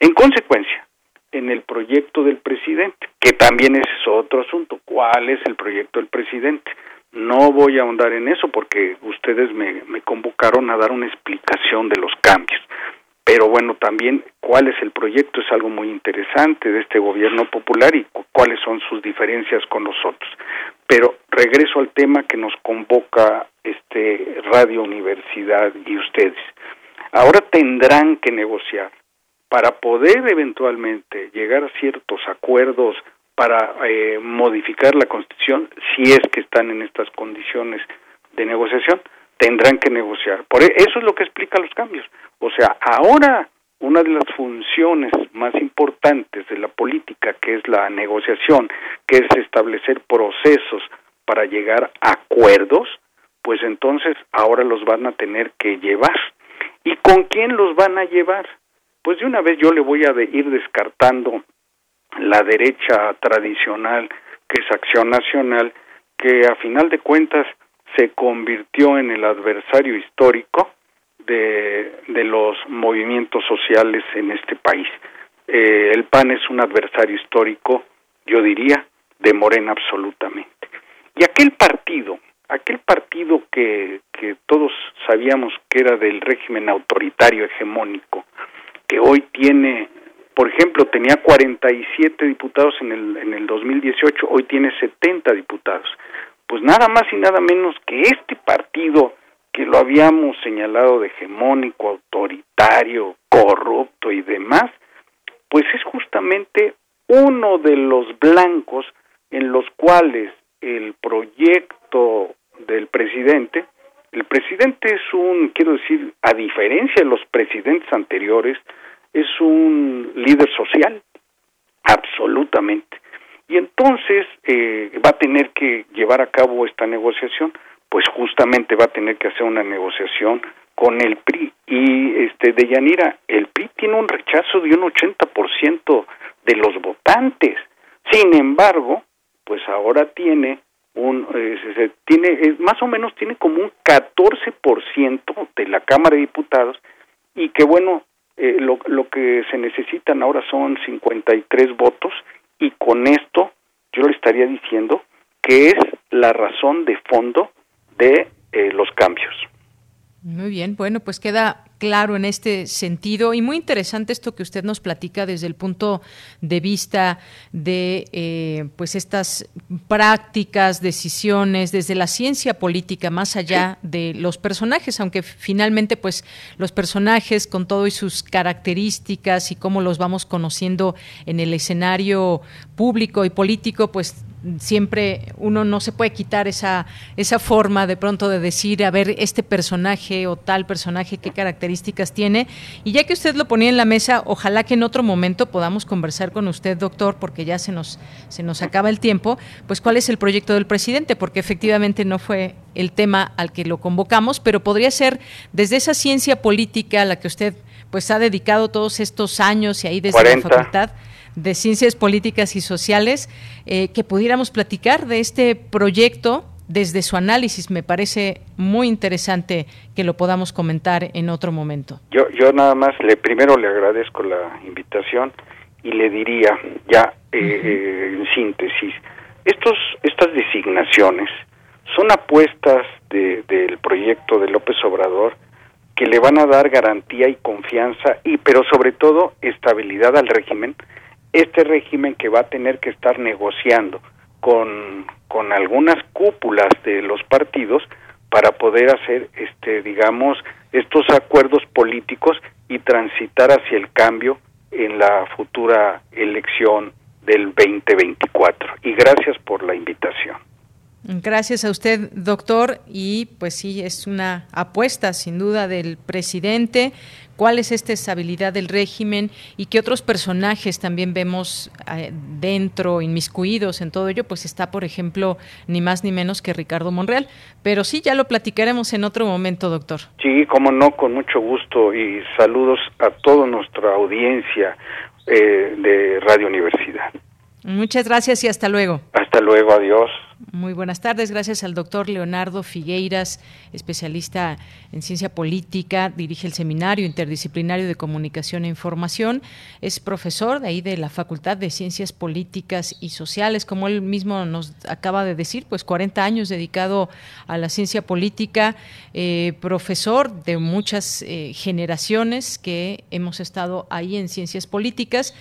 En consecuencia, en el proyecto del presidente, que también es otro asunto, ¿cuál es el proyecto del presidente? No voy a ahondar en eso porque ustedes me, convocaron a dar una explicación de los cambios. Pero bueno, también cuál es el proyecto es algo muy interesante de este gobierno popular y cuáles son sus diferencias con nosotros. Pero regreso al tema que nos convoca este Radio Universidad y ustedes. Ahora tendrán que negociar para poder eventualmente llegar a ciertos acuerdos para eh, modificar la Constitución, si es que están en estas condiciones de negociación, tendrán que negociar. Por e, eso es lo que explica los cambios. O sea, ahora una de las funciones más importantes de la política, que es la negociación, que es establecer procesos para llegar a acuerdos, pues entonces ahora los van a tener que llevar. ¿Y con quién los van a llevar? Pues de una vez yo le voy a ir descartando la derecha tradicional, que es Acción Nacional, que a final de cuentas se convirtió en el adversario histórico de, de los movimientos sociales en este país. Eh, el PAN es un adversario histórico, yo diría, de Morena absolutamente. Y aquel partido aquel partido que, que todos sabíamos que era del régimen autoritario hegemónico, que hoy tiene, por ejemplo, tenía 47 diputados en el, en el 2018, hoy tiene 70 diputados. Pues nada más y nada menos que este partido que lo habíamos señalado de hegemónico, autoritario, corrupto y demás, pues es justamente uno de los blancos en los cuales el proyecto del presidente, el presidente es un, quiero decir, a diferencia de los presidentes anteriores, es un líder social, absolutamente. Y entonces eh, va a tener que llevar a cabo esta negociación, pues justamente va a tener que hacer una negociación con el PRI. Y este de Yanira, el PRI tiene un rechazo de un 80% de los votantes. Sin embargo, pues ahora tiene un eh, tiene más o menos tiene como un 14% de la Cámara de Diputados y que bueno, eh, lo, lo que se necesitan ahora son 53 votos y con esto yo le estaría diciendo que es la razón de fondo de eh, los cambios. Muy bien, bueno, pues queda claro en este sentido. Y muy interesante esto que usted nos platica desde el punto de vista de eh, pues estas prácticas, decisiones desde la ciencia política más allá de los personajes, aunque finalmente pues los personajes con todo y sus características y cómo los vamos conociendo en el escenario público y político pues siempre uno no se puede quitar esa, esa forma de pronto de decir, a ver, este personaje o tal personaje, qué características tiene. Y ya que usted lo ponía en la mesa, ojalá que en otro momento podamos conversar con usted, doctor, porque ya se nos, se nos acaba el tiempo, pues cuál es el proyecto del presidente, porque efectivamente no fue el tema al que lo convocamos, pero podría ser desde esa ciencia política a la que usted pues ha dedicado todos estos años y ahí desde la facultad de Ciencias Políticas y Sociales, eh, que pudiéramos platicar de este proyecto desde su análisis. Me parece muy interesante que lo podamos comentar en otro momento. Yo, yo nada más, le primero le agradezco la invitación y le diría ya eh, eh, en síntesis, estos, estas designaciones son apuestas del proyecto de López Obrador que le van a dar garantía y confianza y pero sobre todo estabilidad al régimen este régimen que va a tener que estar negociando con, con algunas cúpulas de los partidos para poder hacer este digamos estos acuerdos políticos y transitar hacia el cambio en la futura elección del 2024 y gracias por la invitación. Gracias a usted, doctor. Y pues sí, es una apuesta sin duda del presidente cuál es esta estabilidad del régimen y qué otros personajes también vemos eh, dentro, inmiscuidos en todo ello, pues está, por ejemplo, ni más ni menos que Ricardo Monreal. Pero sí, ya lo platicaremos en otro momento, doctor. Sí, como no, con mucho gusto y saludos a toda nuestra audiencia eh, de Radio Universidad. Muchas gracias y hasta luego. Hasta luego, adiós. Muy buenas tardes, gracias al doctor Leonardo Figueiras, especialista en ciencia política, dirige el Seminario Interdisciplinario de Comunicación e Información, es profesor de ahí de la Facultad de Ciencias Políticas y Sociales, como él mismo nos acaba de decir, pues 40 años dedicado a la ciencia política, eh, profesor de muchas eh, generaciones que hemos estado ahí en ciencias políticas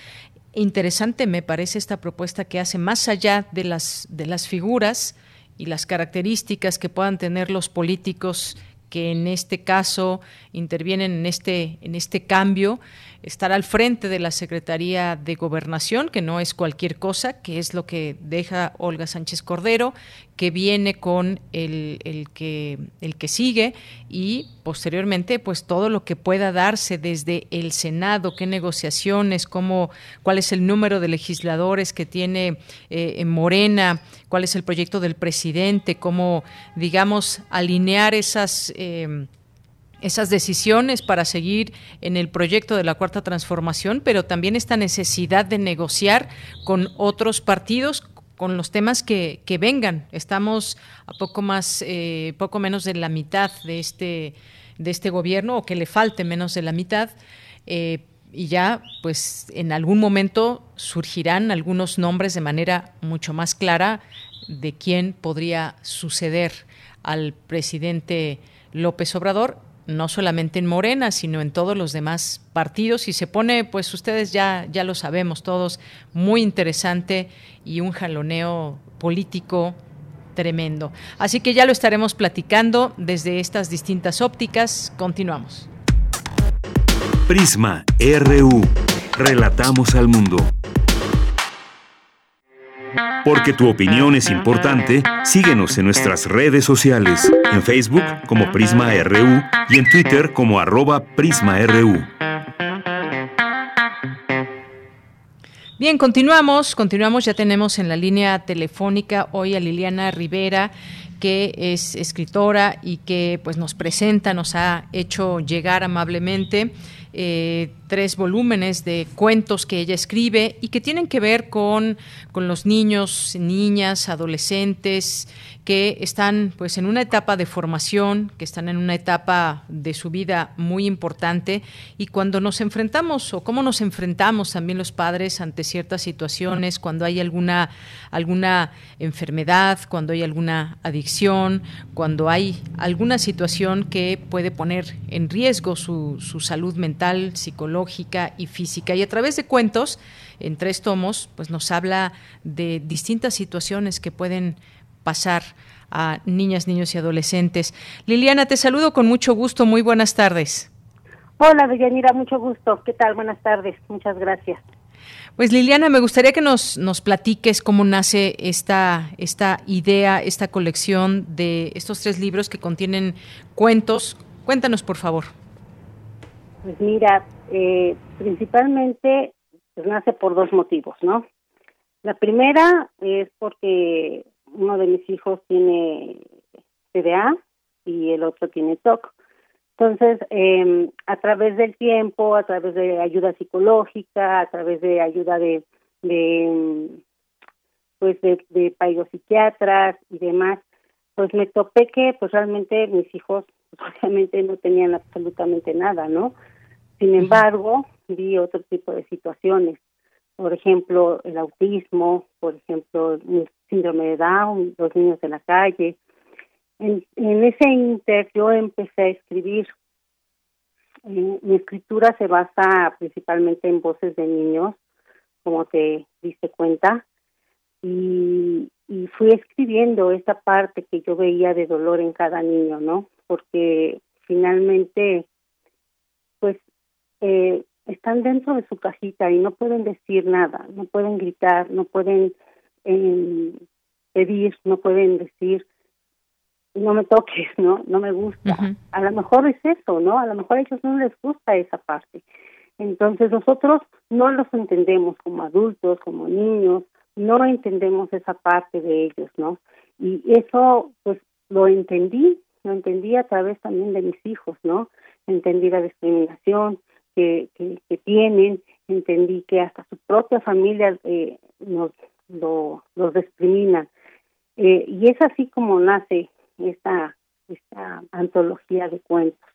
interesante me parece esta propuesta que hace más allá de las de las figuras y las características que puedan tener los políticos que en este caso intervienen en este en este cambio estar al frente de la Secretaría de Gobernación, que no es cualquier cosa, que es lo que deja Olga Sánchez Cordero, que viene con el, el, que, el que sigue y posteriormente pues todo lo que pueda darse desde el Senado, qué negociaciones, cómo, cuál es el número de legisladores que tiene eh, en Morena, cuál es el proyecto del presidente, cómo digamos alinear esas... Eh, esas decisiones para seguir en el proyecto de la cuarta transformación, pero también esta necesidad de negociar con otros partidos con los temas que, que vengan. Estamos a poco más, eh, poco menos de la mitad de este, de este gobierno, o que le falte menos de la mitad. Eh, y ya, pues, en algún momento surgirán algunos nombres de manera mucho más clara de quién podría suceder al presidente López Obrador no solamente en Morena, sino en todos los demás partidos y se pone, pues ustedes ya ya lo sabemos todos, muy interesante y un jaloneo político tremendo. Así que ya lo estaremos platicando desde estas distintas ópticas. Continuamos. Prisma RU. Relatamos al mundo. Porque tu opinión es importante, síguenos en nuestras redes sociales, en Facebook como Prisma RU y en Twitter como arroba PrismaRU. Bien, continuamos, continuamos, ya tenemos en la línea telefónica hoy a Liliana Rivera que es escritora y que pues nos presenta, nos ha hecho llegar amablemente eh, tres volúmenes de cuentos que ella escribe y que tienen que ver con, con los niños, niñas, adolescentes que están pues en una etapa de formación, que están en una etapa de su vida muy importante. Y cuando nos enfrentamos o cómo nos enfrentamos también los padres ante ciertas situaciones, cuando hay alguna alguna enfermedad, cuando hay alguna adicción, cuando hay alguna situación que puede poner en riesgo su, su salud mental, psicológica y física. Y a través de cuentos, en tres tomos, pues nos habla de distintas situaciones que pueden pasar a niñas, niños y adolescentes. Liliana, te saludo con mucho gusto. Muy buenas tardes. Hola, Deyanira, mucho gusto. ¿Qué tal? Buenas tardes. Muchas gracias. Pues Liliana, me gustaría que nos, nos platiques cómo nace esta, esta idea, esta colección de estos tres libros que contienen cuentos. Cuéntanos, por favor. Pues mira, eh, principalmente pues nace por dos motivos, ¿no? La primera es porque uno de mis hijos tiene TDA y el otro tiene TOC. Entonces, eh, a través del tiempo, a través de ayuda psicológica, a través de ayuda de, de pues de, de psiquiatras y demás, pues me topé que pues realmente mis hijos (laughs) obviamente no tenían absolutamente nada, ¿no? Sin embargo, vi otro tipo de situaciones por ejemplo, el autismo, por ejemplo, el síndrome de Down, los niños en la calle. En, ese inter yo empecé a escribir. Eh, mi escritura se basa principalmente en voces de niños, como te diste cuenta, y, y fui escribiendo esa parte que yo veía de dolor en cada niño, ¿no? Porque finalmente, pues, eh, están dentro de su cajita y no pueden decir nada, no pueden gritar, no pueden eh, pedir, no pueden decir no me toques, no, no me gusta. A lo mejor es eso, ¿no? A lo mejor a ellos no les gusta esa parte. Entonces nosotros no los entendemos como adultos, como niños, no entendemos esa parte de ellos, ¿no? Y eso, pues, lo entendí, lo entendí a través también de mis hijos, ¿no? Entendí la discriminación, que, que, tienen, entendí que hasta su propia familia eh, nos lo, los discrimina. Eh, y es así como nace esta, esta antología de cuentos.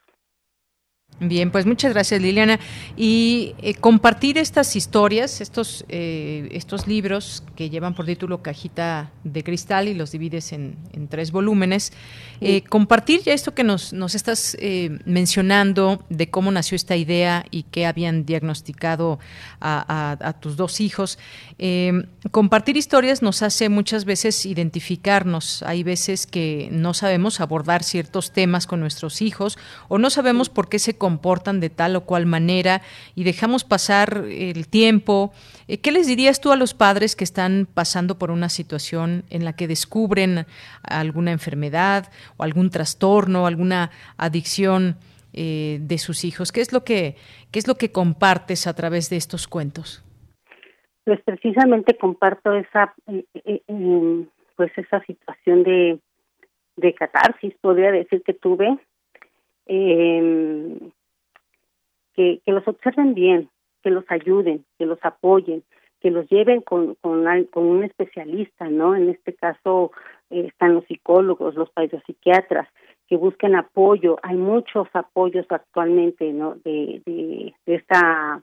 Bien, pues muchas gracias Liliana. Y eh, compartir estas historias, estos, eh, estos libros que llevan por título Cajita de Cristal y los divides en, tres volúmenes, eh, compartir ya esto que nos, nos estás mencionando de cómo nació esta idea y qué habían diagnosticado a, tus dos hijos. compartir historias nos hace muchas veces identificarnos. Hay veces que no sabemos abordar ciertos temas con nuestros hijos o no sabemos por qué se comportan de tal o cual manera y dejamos pasar el tiempo. Eh, ¿Qué les dirías tú a los padres que están pasando por una situación en la que descubren alguna enfermedad o algún trastorno, alguna adicción eh, de sus hijos? ¿Qué es lo que qué es lo que compartes a través de estos cuentos? Pues precisamente comparto esa eh, pues esa situación de de catarsis, podría decir que tuve eh, que, que los observen bien, que los ayuden, que los apoyen, que los lleven con, con, con un especialista, ¿no? En este caso eh, están los psicólogos, los psiquiatras, que busquen apoyo. Hay muchos apoyos actualmente, ¿no? De, de, esta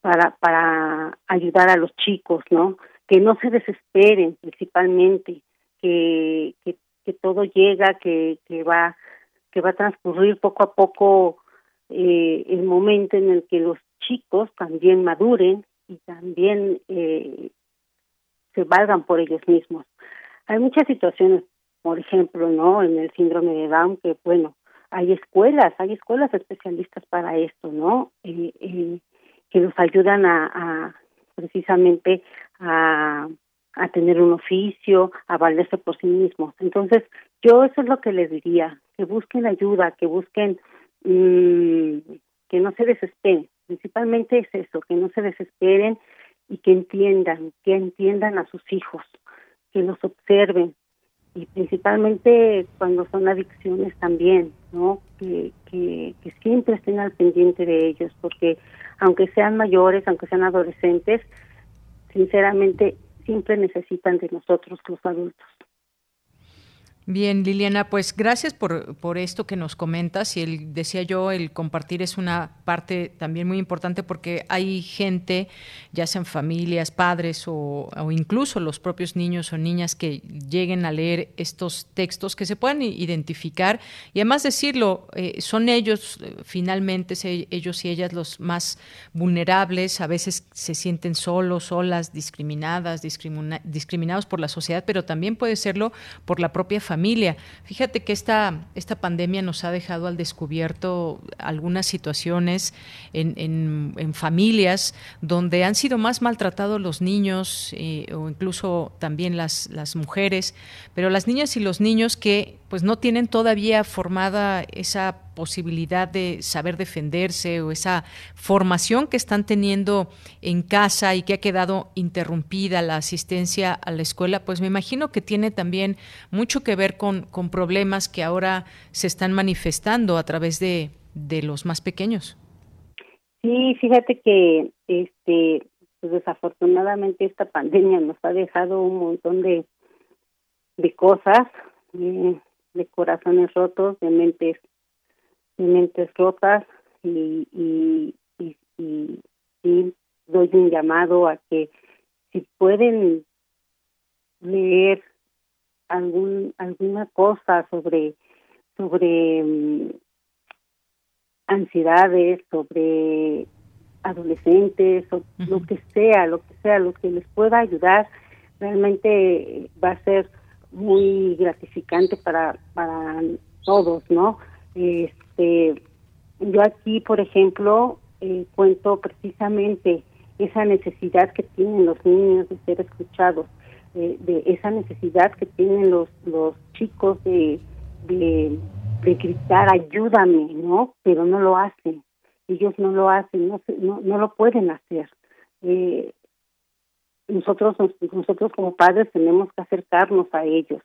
para para ayudar a los chicos, ¿no? que no se desesperen principalmente, que, que, todo llega, que, que va que va a transcurrir poco a poco eh, el momento en el que los chicos también maduren y también eh, se valgan por ellos mismos. Hay muchas situaciones, por ejemplo, no, en el síndrome de Down que bueno, hay escuelas, hay escuelas especialistas para esto, ¿no? Eh, eh, que los ayudan a, precisamente a, a, tener un oficio, a valerse por sí mismos. Entonces, yo eso es lo que les diría, que busquen ayuda, que busquen, mm, que no se desesperen. Principalmente es eso, que no se desesperen y que entiendan, que entiendan a sus hijos, que los observen, y principalmente cuando son adicciones también, ¿no? Que, que, siempre estén al pendiente de ellos, porque aunque sean mayores, aunque sean adolescentes, sinceramente siempre necesitan de nosotros los adultos. Bien, Liliana, pues gracias por, por, esto que nos comentas y el, decía yo, el compartir es una parte también muy importante porque hay gente, ya sean familias, padres o, incluso los propios niños o niñas que lleguen a leer estos textos que se puedan identificar y además decirlo, eh, son ellos eh, finalmente, ellos y ellas los más vulnerables, a veces se sienten solos, solas, discriminadas, discriminados por la sociedad, pero también puede serlo por la propia familia familia. Fíjate que esta, esta pandemia nos ha dejado al descubierto algunas situaciones en, en, familias donde han sido más maltratados los niños eh, o incluso también las, las mujeres, pero las niñas y los niños que pues no tienen todavía formada esa posibilidad de saber defenderse o esa formación que están teniendo en casa y que ha quedado interrumpida la asistencia a la escuela, pues me imagino que tiene también mucho que ver con, con problemas que ahora se están manifestando a través de, de los más pequeños. Sí, fíjate que este pues desafortunadamente esta pandemia nos ha dejado un montón de, de cosas, eh, de corazones rotos, de mentes de mentes rotas y, y, y, y, doy un llamado a que si pueden leer algún alguna cosa sobre sobre mm, ansiedades sobre adolescentes o lo que sea lo que sea lo que les pueda ayudar realmente va a ser muy gratificante para para todos no este yo aquí por ejemplo eh, cuento precisamente esa necesidad que tienen los niños de ser escuchados de, de esa necesidad que tienen los chicos de, gritar ayúdame no pero no lo hacen ellos no lo hacen no no, no lo pueden hacer. Eh, nosotros nosotros como padres tenemos que acercarnos a ellos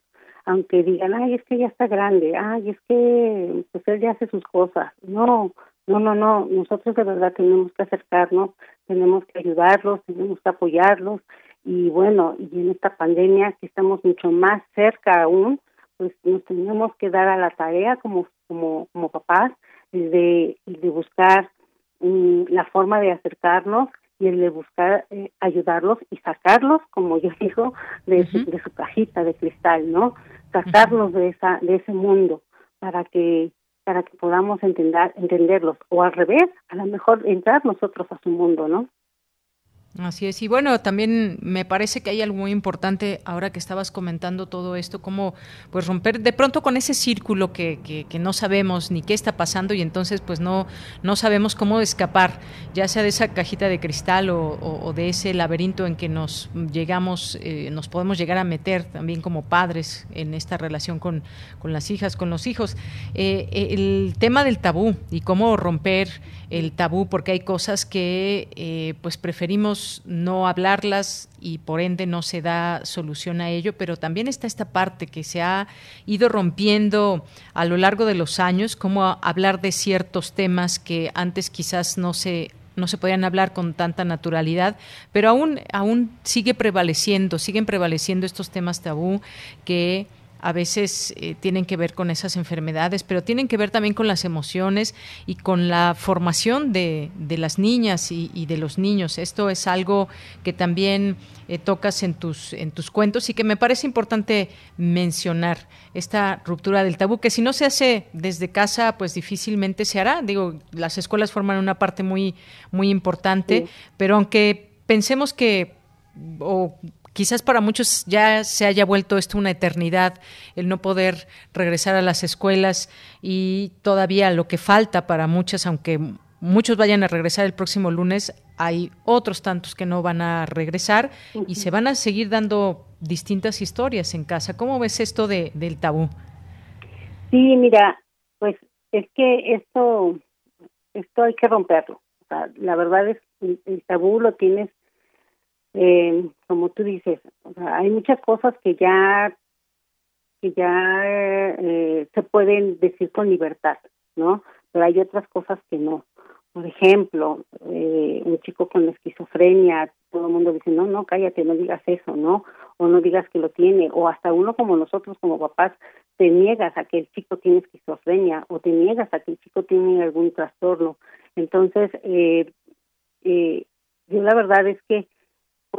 aunque digan ay es que ya está grande ay es que pues él ya hace sus cosas no no no no nosotros de verdad tenemos que acercarnos tenemos que ayudarlos tenemos que apoyarlos. Y bueno y en esta pandemia que estamos mucho más cerca aún pues nos tenemos que dar a la tarea como como como papás de de buscar mm, la forma de acercarnos y el de buscar eh, ayudarlos y sacarlos, como yo (laughs) digo, de, su, de su cajita de cristal, ¿no? Sacarlos de esa de ese mundo para que para que podamos entender entenderlos o al revés, a lo mejor entrar nosotros a su mundo, ¿no? Así es. Y bueno, también me parece que hay algo muy importante ahora que estabas comentando todo esto, como pues romper de pronto con ese círculo que, que, no sabemos ni qué está pasando y entonces pues no, no sabemos cómo escapar, ya sea de esa cajita de cristal o, de ese laberinto en que nos llegamos, eh, nos podemos llegar a meter también como padres en esta relación con, con las hijas, con los hijos. Eh, el tema del tabú y cómo romper el tabú, porque hay cosas que eh, pues preferimos no hablarlas y por ende no se da solución a ello, pero también está esta parte que se ha ido rompiendo a lo largo de los años, como hablar de ciertos temas que antes quizás no se no se podían hablar con tanta naturalidad, pero aún, aún sigue prevaleciendo, siguen prevaleciendo estos temas tabú que a veces eh, tienen que ver con esas enfermedades, pero tienen que ver también con las emociones y con la formación de, de las niñas y, de los niños. Esto es algo que también eh, tocas en tus, en tus cuentos y que me parece importante mencionar, esta ruptura del tabú, que si no se hace desde casa, pues difícilmente se hará. Digo, las escuelas forman una parte muy, muy importante, pero aunque pensemos que o quizás para muchos ya se haya vuelto esto una eternidad, el no poder regresar a las escuelas y todavía lo que falta para muchas, aunque muchos vayan a regresar el próximo lunes, hay otros tantos que no van a regresar y se van a seguir dando distintas historias en casa. ¿Cómo ves esto de, del tabú? Sí, mira, pues es que esto, esto hay que romperlo. la verdad es que el tabú lo tienes eh, como tú dices, hay muchas cosas que ya que ya eh, se pueden decir con libertad, ¿no? Pero hay otras cosas que no. Por ejemplo, eh, un chico con esquizofrenia, todo el mundo dice, no, no, cállate, no digas eso, ¿no? O no digas que lo tiene, o hasta uno como nosotros, como papás, te niegas a que el chico tiene esquizofrenia, o te niegas a que el chico tiene algún trastorno. Entonces, eh, eh, yo la verdad es que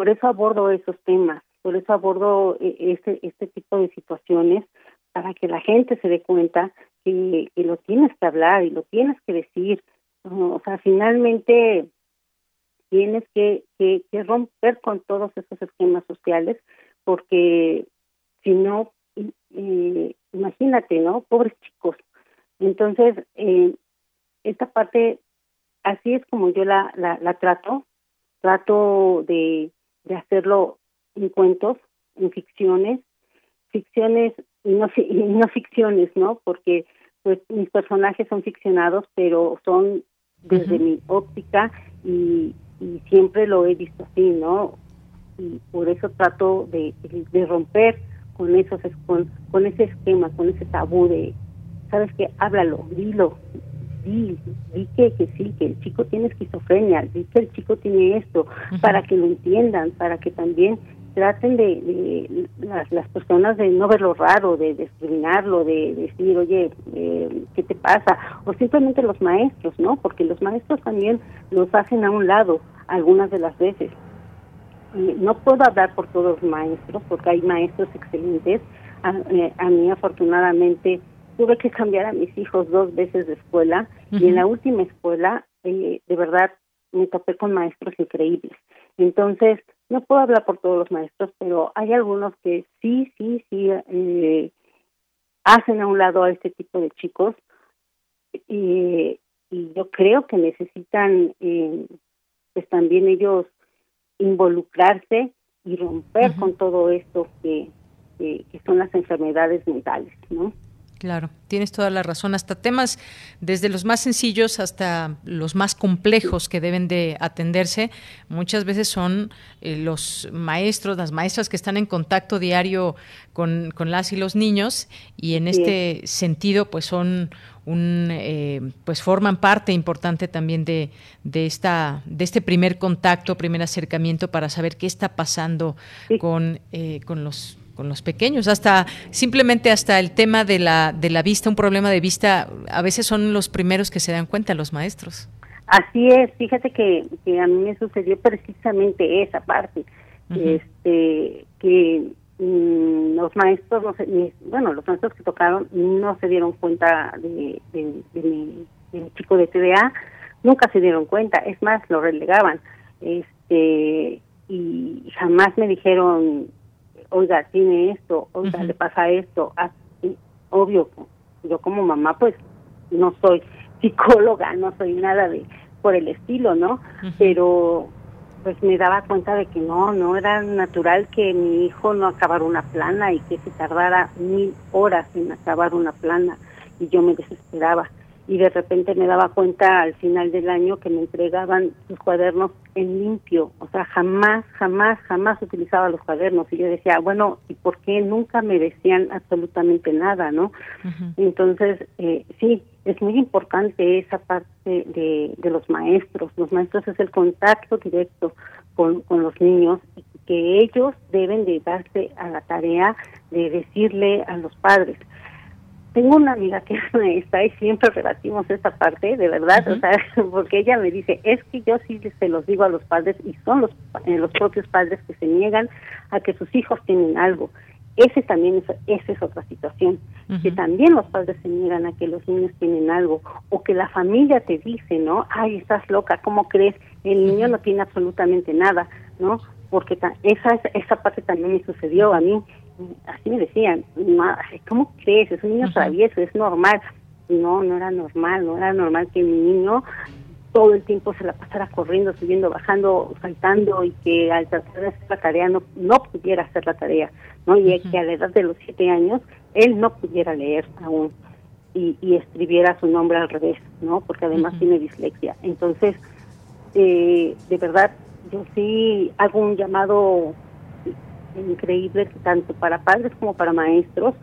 por eso abordo esos temas, por eso abordo eh, este, este tipo de situaciones, para que la gente se dé cuenta que, lo tienes que hablar y lo tienes que decir. O sea, finalmente tienes que, que, romper con todos esos esquemas sociales, porque si no, eh, imagínate, ¿no? Pobres chicos. Entonces, eh, esta parte, así es como yo la, la, la trato, trato de, de hacerlo en cuentos, en ficciones, ficciones y no, (laughs) y no ficciones, ¿no? Porque pues mis personajes son ficcionados, pero son desde mi óptica y, y, siempre lo he visto así, ¿no? Y por eso trato de, de romper con esos con, con ese esquema, con ese tabú de, ¿sabes qué? Háblalo, dilo, di, di que, que sí, que el chico tiene esquizofrenia, di que el chico tiene esto, para que lo entiendan, para que también traten de, las, las, personas de no verlo raro, de discriminarlo, de, decir, oye, eh, ¿qué te pasa? O simplemente los maestros, ¿no? Porque los maestros también los hacen a un lado algunas de las veces. no puedo hablar por todos los maestros, porque hay maestros excelentes. a eh, mí, afortunadamente, tuve que cambiar a mis hijos dos veces de escuela y en la última escuela eh, de verdad me topé con maestros increíbles. Entonces, no puedo hablar por todos los maestros, pero hay algunos que sí, sí, sí eh, hacen a un lado a este tipo de chicos y yo creo que necesitan eh, pues también ellos involucrarse y romper con todo esto que, que son las enfermedades mentales, ¿no? Claro, tienes toda la razón. Hasta temas desde los más sencillos hasta los más complejos que deben de atenderse, muchas veces son eh, los maestros, las maestras que están en contacto diario con, las y los niños y en este sentido pues son un eh, pues forman parte importante también de, de esta de este primer contacto, primer acercamiento para saber qué está pasando con, eh, con los con los pequeños, hasta simplemente hasta el tema de la, de la vista, un problema de vista, a veces son los primeros que se dan cuenta los maestros. Así es, fíjate que, a mí me sucedió precisamente esa parte, este que mm, los maestros, no bueno, los maestros que tocaron no se dieron cuenta de, mi, chico de TDA, nunca se dieron cuenta, es más, lo relegaban, este y jamás me dijeron oiga, tiene esto, oiga, le pasa esto. Así, obvio, yo como mamá, pues no soy psicóloga, no soy nada de por el estilo, ¿no? Pero pues me daba cuenta de que no, no era natural que mi hijo no acabara una plana y que se tardara mil horas en acabar una plana y yo me desesperaba y de repente me daba cuenta al final del año que me entregaban sus cuadernos en limpio, o sea, jamás, jamás, jamás utilizaba los cuadernos y yo decía, bueno, ¿y por qué nunca me decían absolutamente nada, no? Entonces, eh, sí, es muy importante esa parte de, de los maestros, los maestros es el contacto directo con, con los niños, que ellos deben de darse a la tarea de decirle a los padres. Tengo una amiga que (laughs) es maestra y siempre rebatimos esta parte, de verdad, o sea, (laughs) porque ella me dice, es que yo sí se los digo a los padres y son los, eh, los propios padres que se niegan a que sus hijos tienen algo. Ese también es, esa es otra situación, que también los padres se niegan a que los niños tienen algo, o que la familia te dice, ¿no? Ay, estás loca, ¿cómo crees? El niño no tiene absolutamente nada, ¿no? Porque esa, esa parte también me sucedió a mí, así me decían, ¿cómo crees? Es un niño travieso, es normal. No, no era normal, no era normal que mi niño todo el tiempo se la pasara corriendo, subiendo, bajando, saltando y que al tratar de hacer la tarea no, no pudiera hacer la tarea, ¿no? Y que a la edad de los siete años él no pudiera leer aún y, y escribiera su nombre al revés, ¿no? Porque además tiene dislexia. Entonces, eh, de verdad, yo sí hago un llamado increíble tanto para padres como para maestros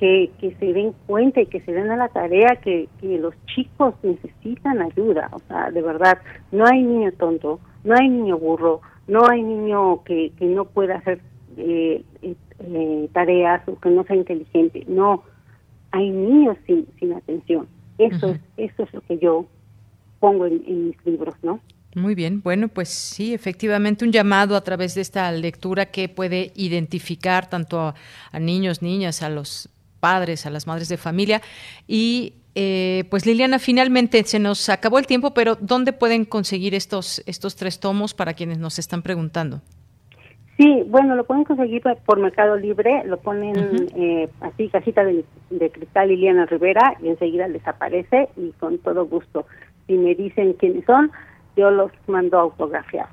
que, que se den cuenta y que se den a la tarea que, que los chicos necesitan ayuda. O sea, de verdad, no hay niño tonto, no hay niño burro, no hay niño que, que no pueda hacer eh, eh, tareas o que no sea inteligente. No, hay niños sin, sin atención. Eso, es, eso es lo que yo pongo en, en mis libros, ¿no? Muy bien, bueno, pues sí, efectivamente un llamado a través de esta lectura que puede identificar tanto a, a niños, niñas, a los padres, a las madres de familia. Y eh, pues Liliana, finalmente se nos acabó el tiempo, pero ¿dónde pueden conseguir estos, estos tres tomos para quienes nos están preguntando? Sí, bueno, lo pueden conseguir por Mercado Libre, lo ponen eh, así, casita de, de, cristal Liliana Rivera, y enseguida les aparece y con todo gusto. Si me dicen quiénes son, yo los mando autografiados.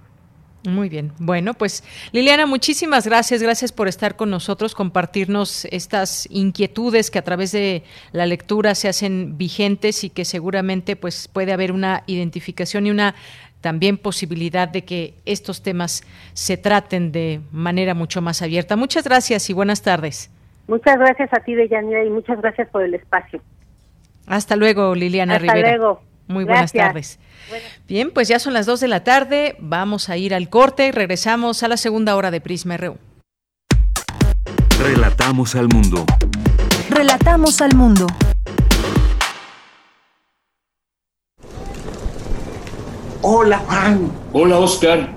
Muy bien. Bueno, pues Liliana, muchísimas gracias. Gracias por estar con nosotros, compartirnos estas inquietudes que a través de la lectura se hacen vigentes y que seguramente pues puede haber una identificación y una también posibilidad de que estos temas se traten de manera mucho más abierta. Muchas gracias y buenas tardes. Muchas gracias a ti, Deyanira, y muchas gracias por el espacio. Hasta luego, Liliana Hasta Rivera. luego. Muy buenas Gracias. tardes. Bien, pues ya son las 2 de la tarde, vamos a ir al corte y regresamos a la segunda hora de Prisma RU. Relatamos al mundo. Relatamos al mundo. Hola Juan. Hola Oscar.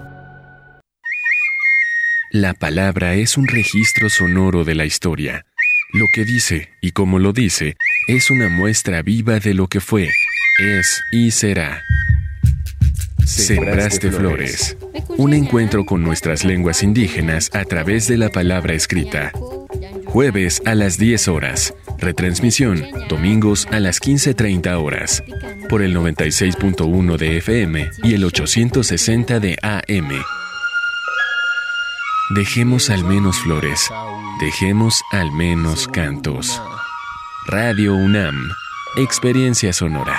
La palabra es un registro sonoro de la historia. Lo que dice y como lo dice es una muestra viva de lo que fue, es y será. Sembraste Flores. Un encuentro con nuestras lenguas indígenas a través de la palabra escrita. Jueves a las 10 horas. Retransmisión domingos a las 15.30 horas. Por el 96.1 de FM y el 860 de AM. Dejemos al menos flores. Dejemos al menos cantos. Radio UNAM. Experiencia sonora.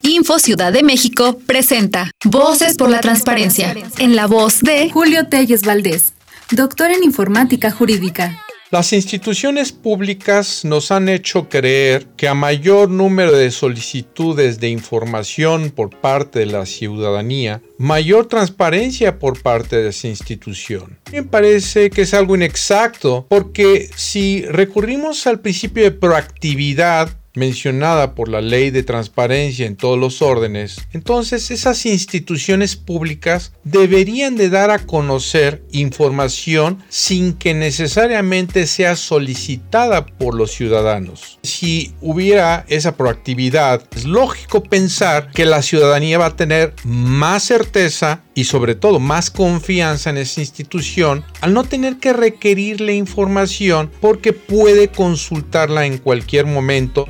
Info Ciudad de México presenta Voces por la Transparencia, en la voz de Julio Telles Valdés, doctor en Informática Jurídica. Las instituciones públicas nos han hecho creer que a mayor número de solicitudes de información por parte de la ciudadanía, mayor transparencia por parte de esa institución. Me parece que es algo inexacto porque si recurrimos al principio de proactividad, mencionada por la ley de transparencia en todos los órdenes, entonces esas instituciones públicas deberían de dar a conocer información sin que necesariamente sea solicitada por los ciudadanos. Si hubiera esa proactividad, es lógico pensar que la ciudadanía va a tener más certeza y sobre todo más confianza en esa institución al no tener que requerirle información porque puede consultarla en cualquier momento.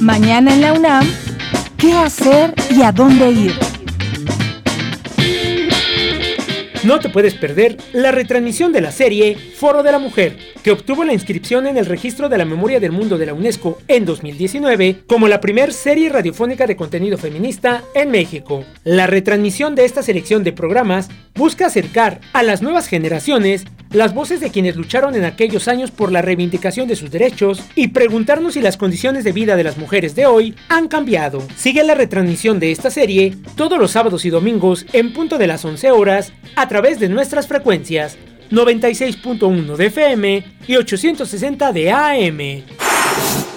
Mañana en la UNAM, ¿qué hacer y a dónde ir? No te puedes perder la retransmisión de la serie Foro de la Mujer, que obtuvo la inscripción en el Registro de la Memoria del Mundo de la UNESCO en 2019 como la primer serie radiofónica de contenido feminista en México. La retransmisión de esta selección de programas busca acercar a las nuevas generaciones las voces de quienes lucharon en aquellos años por la reivindicación de sus derechos y preguntarnos si las condiciones de vida de las mujeres de hoy han cambiado. Sigue la retransmisión de esta serie todos los sábados y domingos en punto de las 11 horas a través de nuestras frecuencias 96.1 de FM y 860 de AM.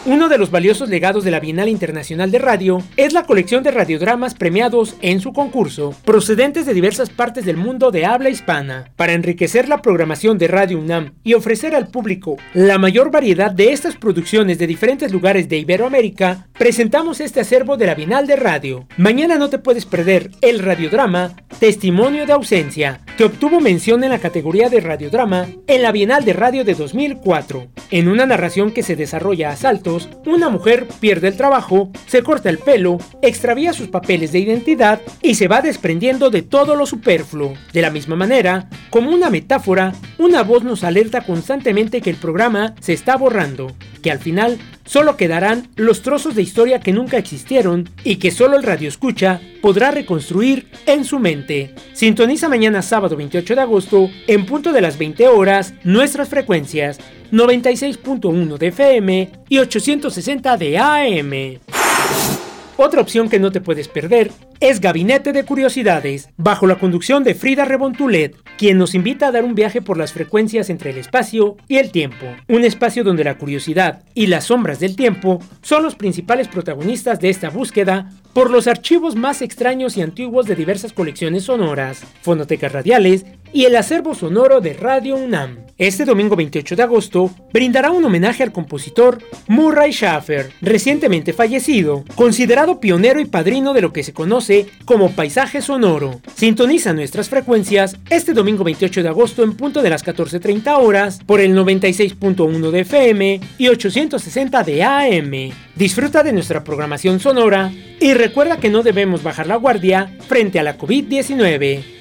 Uno de los valiosos legados de la Bienal Internacional de Radio es la colección de radiodramas premiados en su concurso, procedentes de diversas partes del mundo de habla hispana. Para enriquecer la programación de Radio UNAM y ofrecer al público la mayor variedad de estas producciones de diferentes lugares de Iberoamérica, presentamos este acervo de la Bienal de Radio. Mañana no te puedes perder el radiodrama Testimonio de ausencia, que obtuvo mención en la categoría de radiodrama en la Bienal de Radio de 2004. En una narración que se desarrolla a saltos, una mujer pierde el trabajo, se corta el pelo, extravía sus papeles de identidad y se va desprendiendo de todo lo superfluo. De la misma manera, como una metáfora, una voz nos alerta constantemente que el programa se está borrando, que al final solo quedarán los trozos de historia que nunca existieron y que solo el radio escucha podrá reconstruir en su mente. Sintoniza mañana sábado 28 de agosto en punto de las 20 horas nuestras frecuencias 96.1 de FM y 860 de AM. Otra opción que no te puedes perder es Gabinete de Curiosidades, bajo la conducción de Frida Rebontulet, quien nos invita a dar un viaje por las frecuencias entre el espacio y el tiempo. Un espacio donde la curiosidad y las sombras del tiempo son los principales protagonistas de esta búsqueda por los archivos más extraños y antiguos de diversas colecciones sonoras, fonotecas radiales y el acervo sonoro de Radio UNAM. Este domingo 28 de agosto brindará un homenaje al compositor Murray Schaffer, recientemente fallecido, considerado pionero y padrino de lo que se conoce como paisaje sonoro. Sintoniza nuestras frecuencias este domingo 28 de agosto en punto de las 14.30 horas por el 96.1 de FM y 860 de AM. Disfruta de nuestra programación sonora y recuerda que no debemos bajar la guardia frente a la COVID-19.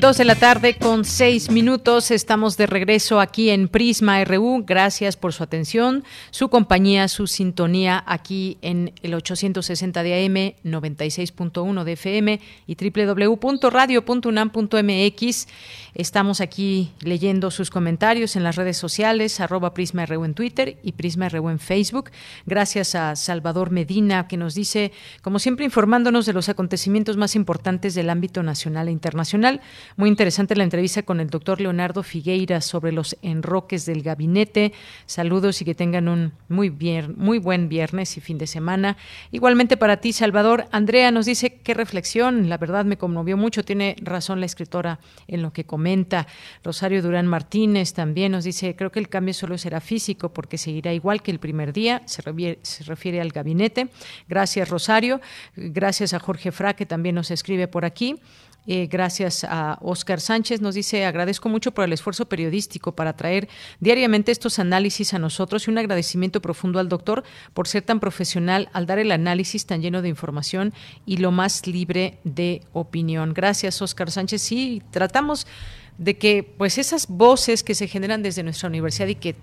Dos de la tarde con seis minutos. Estamos de regreso aquí en Prisma RU. Gracias por su atención, su compañía, su sintonía aquí en el 860 de AM, 96.1 de FM y www.radio.unam.mx. Estamos aquí leyendo sus comentarios en las redes sociales, arroba Prisma RU en Twitter y Prisma RU en Facebook. Gracias a Salvador Medina que nos dice, como siempre, informándonos de los acontecimientos más importantes del ámbito nacional e internacional. Muy interesante la entrevista con el doctor Leonardo Figueira sobre los enroques del gabinete. Saludos y que tengan un muy, bien, muy buen viernes y fin de semana. Igualmente para ti, Salvador. Andrea nos dice qué reflexión. La verdad me conmovió mucho. Tiene razón la escritora en lo que comenta. Rosario Durán Martínez también nos dice, creo que el cambio solo será físico porque seguirá igual que el primer día. Se refiere, se refiere al gabinete. Gracias, Rosario. Gracias a Jorge Fra, que también nos escribe por aquí. Eh, gracias a Oscar Sánchez. Nos dice, agradezco mucho por el esfuerzo periodístico para traer diariamente estos análisis a nosotros y un agradecimiento profundo al doctor por ser tan profesional al dar el análisis tan lleno de información y lo más libre de opinión. Gracias, Oscar Sánchez. Sí, tratamos de que pues esas voces que se generan desde nuestra universidad y que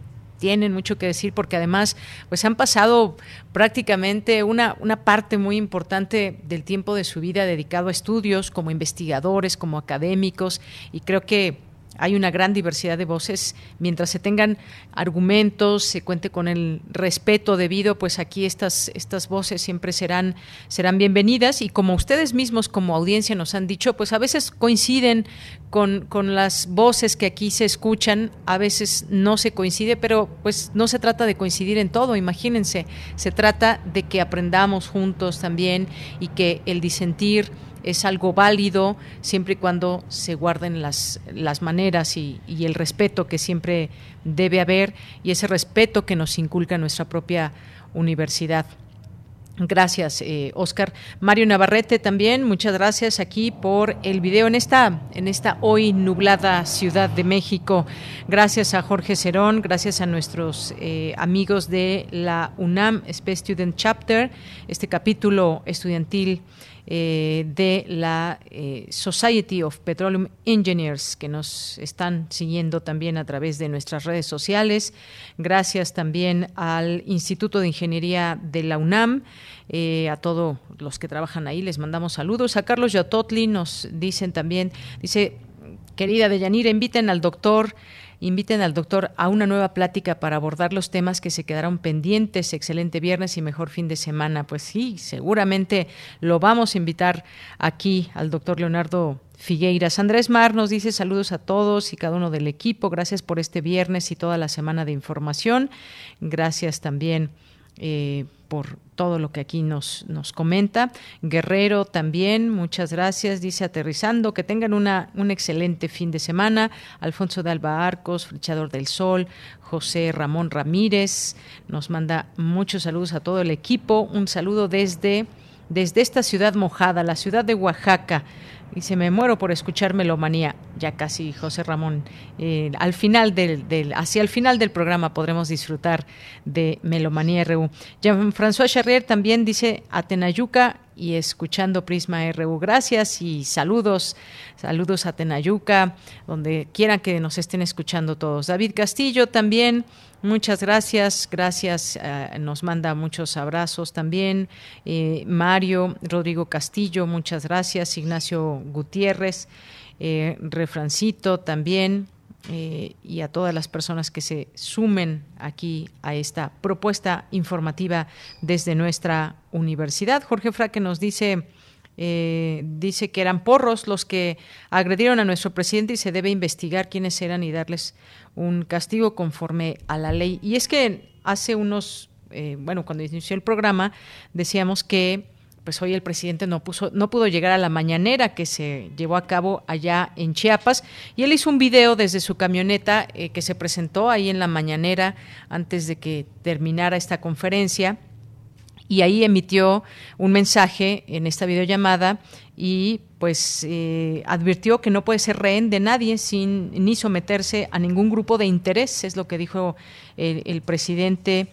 tienen mucho que decir porque además pues han pasado prácticamente una, una parte muy importante del tiempo de su vida dedicado a estudios como investigadores, como académicos y creo que hay una gran diversidad de voces. Mientras se tengan argumentos, se cuente con el respeto debido, pues aquí estas, estas voces siempre serán, serán bienvenidas. Y como ustedes mismos como audiencia nos han dicho, pues a veces coinciden con, con las voces que aquí se escuchan, a veces no se coincide, pero pues no se trata de coincidir en todo, imagínense, se trata de que aprendamos juntos también y que el disentir es algo válido siempre y cuando se guarden las, las maneras y, el respeto que siempre debe haber y ese respeto que nos inculca nuestra propia universidad. Gracias, eh, Oscar. Mario Navarrete también, muchas gracias aquí por el video en esta, en esta hoy nublada Ciudad de México. Gracias a Jorge Cerón, gracias a nuestros eh, amigos de la UNAM Space Student Chapter, este capítulo estudiantil eh, de la eh, Society of Petroleum Engineers que nos están siguiendo también a través de nuestras redes sociales. Gracias también al Instituto de Ingeniería de la UNAM. Eh, a todos los que trabajan ahí les mandamos saludos. A Carlos Yototli nos dicen también, dice, querida Deyanira, inviten al doctor inviten al doctor a una nueva plática para abordar los temas que se quedaron pendientes. Excelente viernes y mejor fin de semana. Pues sí, seguramente lo vamos a invitar aquí al doctor Leonardo Figueiras. Andrés Mar nos dice saludos a todos y cada uno del equipo. Gracias por este viernes y toda la semana de información. Gracias también eh, por todo lo que aquí nos, nos comenta. Guerrero también, muchas gracias. Dice aterrizando, que tengan una, un excelente fin de semana. Alfonso de Alba Arcos, Flechador del Sol, José Ramón Ramírez, nos manda muchos saludos a todo el equipo. Un saludo desde, desde esta ciudad mojada, la ciudad de Oaxaca. Dice, me muero por escuchar Melomanía. Ya casi, José Ramón. Eh, al final del, del, hacia el final del programa podremos disfrutar de Melomanía RU. Jean-François Charrier también dice, Atenayuca y escuchando Prisma RU. Gracias y saludos, saludos a Tenayuca, donde quieran que nos estén escuchando todos. David Castillo también Muchas gracias, gracias, eh, nos manda muchos abrazos también. Eh, Mario, Rodrigo Castillo, muchas gracias. Ignacio Gutiérrez, eh, Refrancito también. Y a todas las personas que se sumen aquí a esta propuesta informativa desde nuestra universidad. Jorge Fraque nos dice, eh, dice que eran porros los que agredieron a nuestro presidente y se debe investigar quiénes eran y darles un castigo conforme a la ley. Y es que hace unos, eh, bueno, cuando inició el programa, decíamos que pues hoy el presidente no, puso, no pudo llegar a la mañanera que se llevó a cabo allá en Chiapas. Y él hizo un video desde su camioneta eh, que se presentó ahí en la mañanera antes de que terminara esta conferencia. Y ahí emitió un mensaje en esta videollamada y pues eh, advirtió que no puede ser rehén de nadie sin ni someterse a ningún grupo de interés, es lo que dijo el, presidente eh,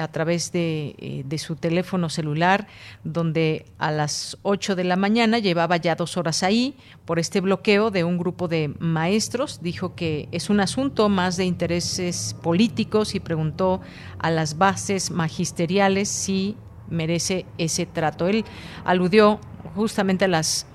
a través de, eh, de, su teléfono celular, donde a las 8 de la mañana llevaba ya dos horas ahí por este bloqueo de un grupo de maestros. Dijo que es un asunto más de intereses políticos y preguntó a las bases magisteriales si merece ese trato. Él aludió justamente a las,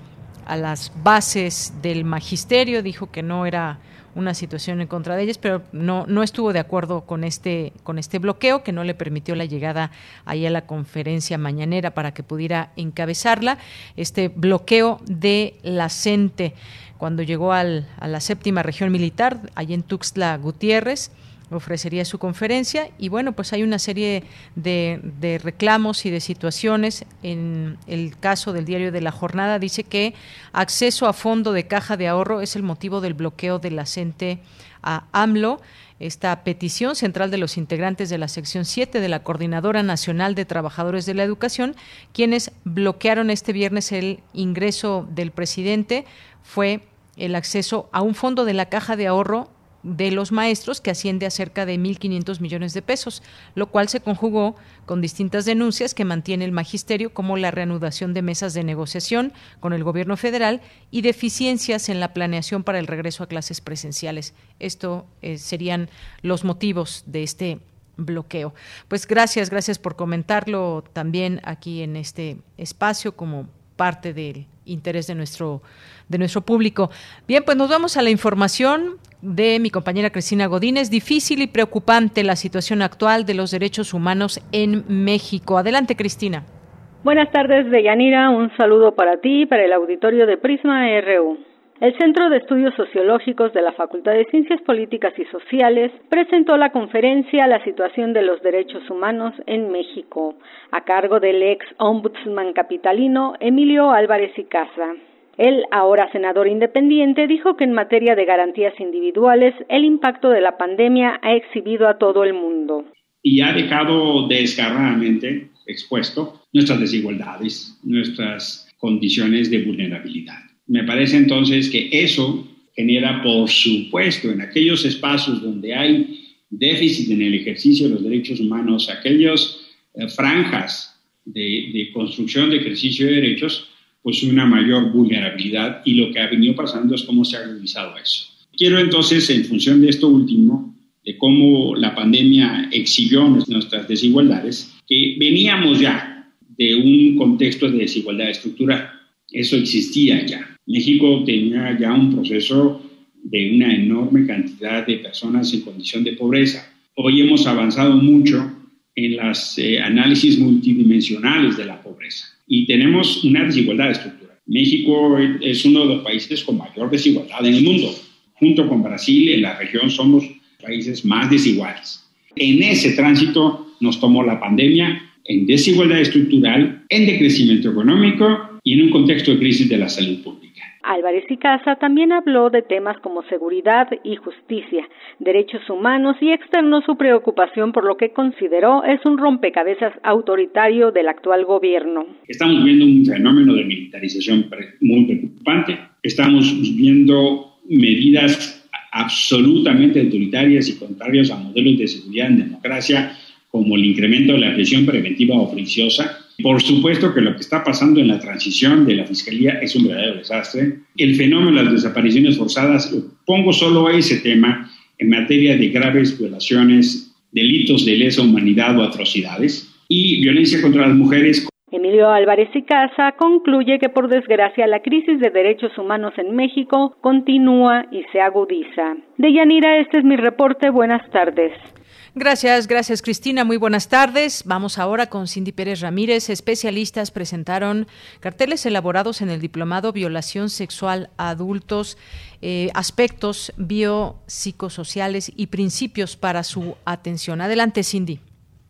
a las bases del magisterio, dijo que no era una situación en contra de ellas, pero no, no estuvo de acuerdo con este, con este bloqueo, que no le permitió la llegada ahí a la conferencia mañanera para que pudiera encabezarla. Este bloqueo de la CENTE cuando llegó al, a la séptima región militar, allí en Tuxtla Gutiérrez, ofrecería su conferencia y bueno, pues hay una serie de, reclamos y de situaciones. En el caso del diario de la jornada dice que acceso a fondo de caja de ahorro es el motivo del bloqueo de la a AMLO. Esta petición central de los integrantes de la sección 7 de la Coordinadora Nacional de Trabajadores de la Educación, quienes bloquearon este viernes el ingreso del presidente, fue el acceso a un fondo de la caja de ahorro de los maestros, que asciende a cerca de 1.500 millones de pesos, lo cual se conjugó con distintas denuncias que mantiene el magisterio, como la reanudación de mesas de negociación con el gobierno federal y deficiencias en la planeación para el regreso a clases presenciales. Esto eh, serían los motivos de este bloqueo. Pues gracias, gracias por comentarlo también aquí en este espacio como parte del interés de nuestro de nuestro público. Bien, pues nos vamos a la información de mi compañera Cristina Godínez. Difícil y preocupante la situación actual de los derechos humanos en México. Adelante, Cristina. Buenas tardes, Deyanira. Un saludo para ti y para el auditorio de Prisma RU. El Centro de Estudios Sociológicos de la Facultad de Ciencias Políticas y Sociales presentó la conferencia La situación de los derechos humanos en México, a cargo del ex ombudsman capitalino Emilio Álvarez y Casa. El ahora senador independiente dijo que en materia de garantías individuales el impacto de la pandemia ha exhibido a todo el mundo. Y ha dejado desgarradamente expuesto nuestras desigualdades, nuestras condiciones de vulnerabilidad. Me parece entonces que eso genera, por supuesto, en aquellos espacios donde hay déficit en el ejercicio de los derechos humanos, aquellas eh, franjas de, de, construcción de ejercicio de derechos, pues una mayor vulnerabilidad y lo que ha venido pasando es cómo se ha agudizado eso. Quiero entonces, en función de esto último, de cómo la pandemia exhibió nuestras desigualdades, que veníamos ya de un contexto de desigualdad estructural. Eso existía ya. México tenía ya un proceso de una enorme cantidad de personas en condición de pobreza. Hoy hemos avanzado mucho en los eh, análisis multidimensionales de la pobreza y tenemos una desigualdad estructural. México es uno de los países con mayor desigualdad en el mundo. Junto con Brasil, en la región somos países más desiguales. En ese tránsito nos tomó la pandemia en desigualdad estructural, en decrecimiento económico y en un contexto de crisis de la salud pública. Álvarez y Casa también habló de temas como seguridad y justicia, derechos humanos y externó su preocupación por lo que consideró es un rompecabezas autoritario del actual gobierno. Estamos viendo un fenómeno de militarización muy preocupante, estamos viendo medidas absolutamente autoritarias y contrarias a modelos de seguridad en democracia como el incremento de la presión preventiva oficiosa. Por supuesto que lo que está pasando en la transición de la Fiscalía es un verdadero desastre. El fenómeno de las desapariciones forzadas, pongo solo ese tema en materia de graves violaciones, delitos de lesa humanidad o atrocidades, y violencia contra las mujeres Emilio Álvarez y Casa concluye que por desgracia la crisis de derechos humanos en México continúa y se agudiza. De Yanira, este es mi reporte. Buenas tardes. Gracias, gracias Cristina. Muy buenas tardes. Vamos ahora con Cindy Pérez Ramírez. Especialistas presentaron carteles elaborados en el diplomado Violación Sexual a Adultos, eh, aspectos biopsicosociales y principios para su atención. Adelante, Cindy.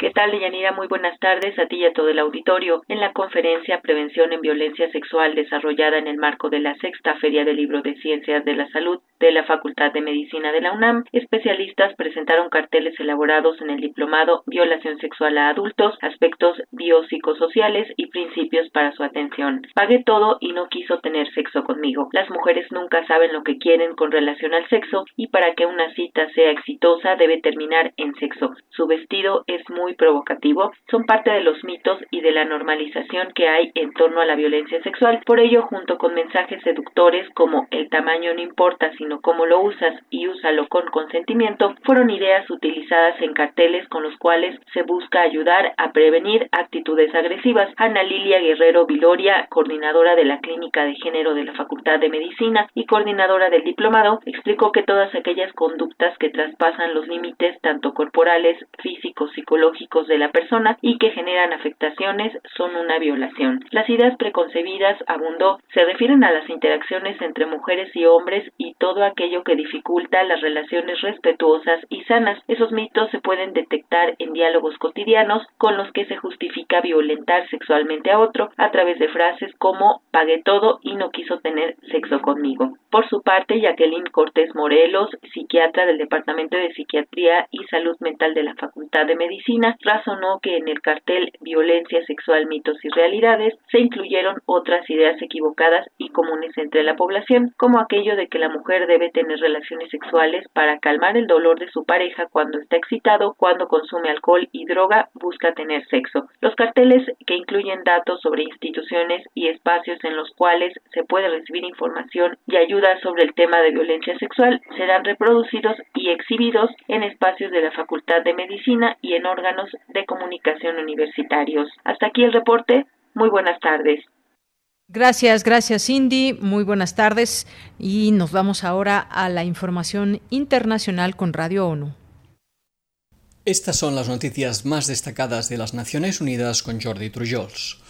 ¿Qué tal, Deyanira? Muy buenas tardes a ti y a todo el auditorio. En la conferencia Prevención en Violencia Sexual desarrollada en el marco de la sexta Feria del Libro de Ciencias de la Salud de la Facultad de Medicina de la UNAM, especialistas presentaron carteles elaborados en el diplomado Violación Sexual a Adultos, aspectos biopsicosociales y principios para su atención. Pagué todo y no quiso tener sexo conmigo. Las mujeres nunca saben lo que quieren con relación al sexo y para que una cita sea exitosa debe terminar en sexo. Su vestido es muy provocativo son parte de los mitos y de la normalización que hay en torno a la violencia sexual. Por ello, junto con mensajes seductores como el tamaño no importa sino cómo lo usas y úsalo con consentimiento, fueron ideas utilizadas en carteles con los cuales se busca ayudar a prevenir actitudes agresivas. Ana Lilia Guerrero Viloria, coordinadora de la Clínica de Género de la Facultad de Medicina y coordinadora del diplomado, explicó que todas aquellas conductas que traspasan los límites tanto corporales, físicos, psicológicos, de la persona y que generan afectaciones son una violación. Las ideas preconcebidas, abundó, se refieren a las interacciones entre mujeres y hombres y todo aquello que dificulta las relaciones respetuosas y sanas. Esos mitos se pueden detectar en diálogos cotidianos con los que se justifica violentar sexualmente a otro a través de frases como pagué todo y no quiso tener sexo conmigo. Por su parte, Jacqueline Cortés Morelos, psiquiatra del Departamento de Psiquiatría y Salud Mental de la Facultad de Medicina, razonó que en el cartel Violencia sexual, mitos y realidades se incluyeron otras ideas equivocadas y comunes entre la población, como aquello de que la mujer debe tener relaciones sexuales para calmar el dolor de su pareja cuando está excitado, cuando consume alcohol y droga, busca tener sexo. Los carteles que incluyen datos sobre instituciones y espacios en los cuales se puede recibir información y ayuda sobre el tema de violencia sexual serán reproducidos y exhibidos en espacios de la Facultad de Medicina y en órganos de comunicación universitarios. Hasta aquí el reporte. Muy buenas tardes. Gracias, gracias Cindy. Muy buenas tardes y nos vamos ahora a la información internacional con Radio ONU. Estas son las noticias más destacadas de las Naciones Unidas con Jordi Trujols.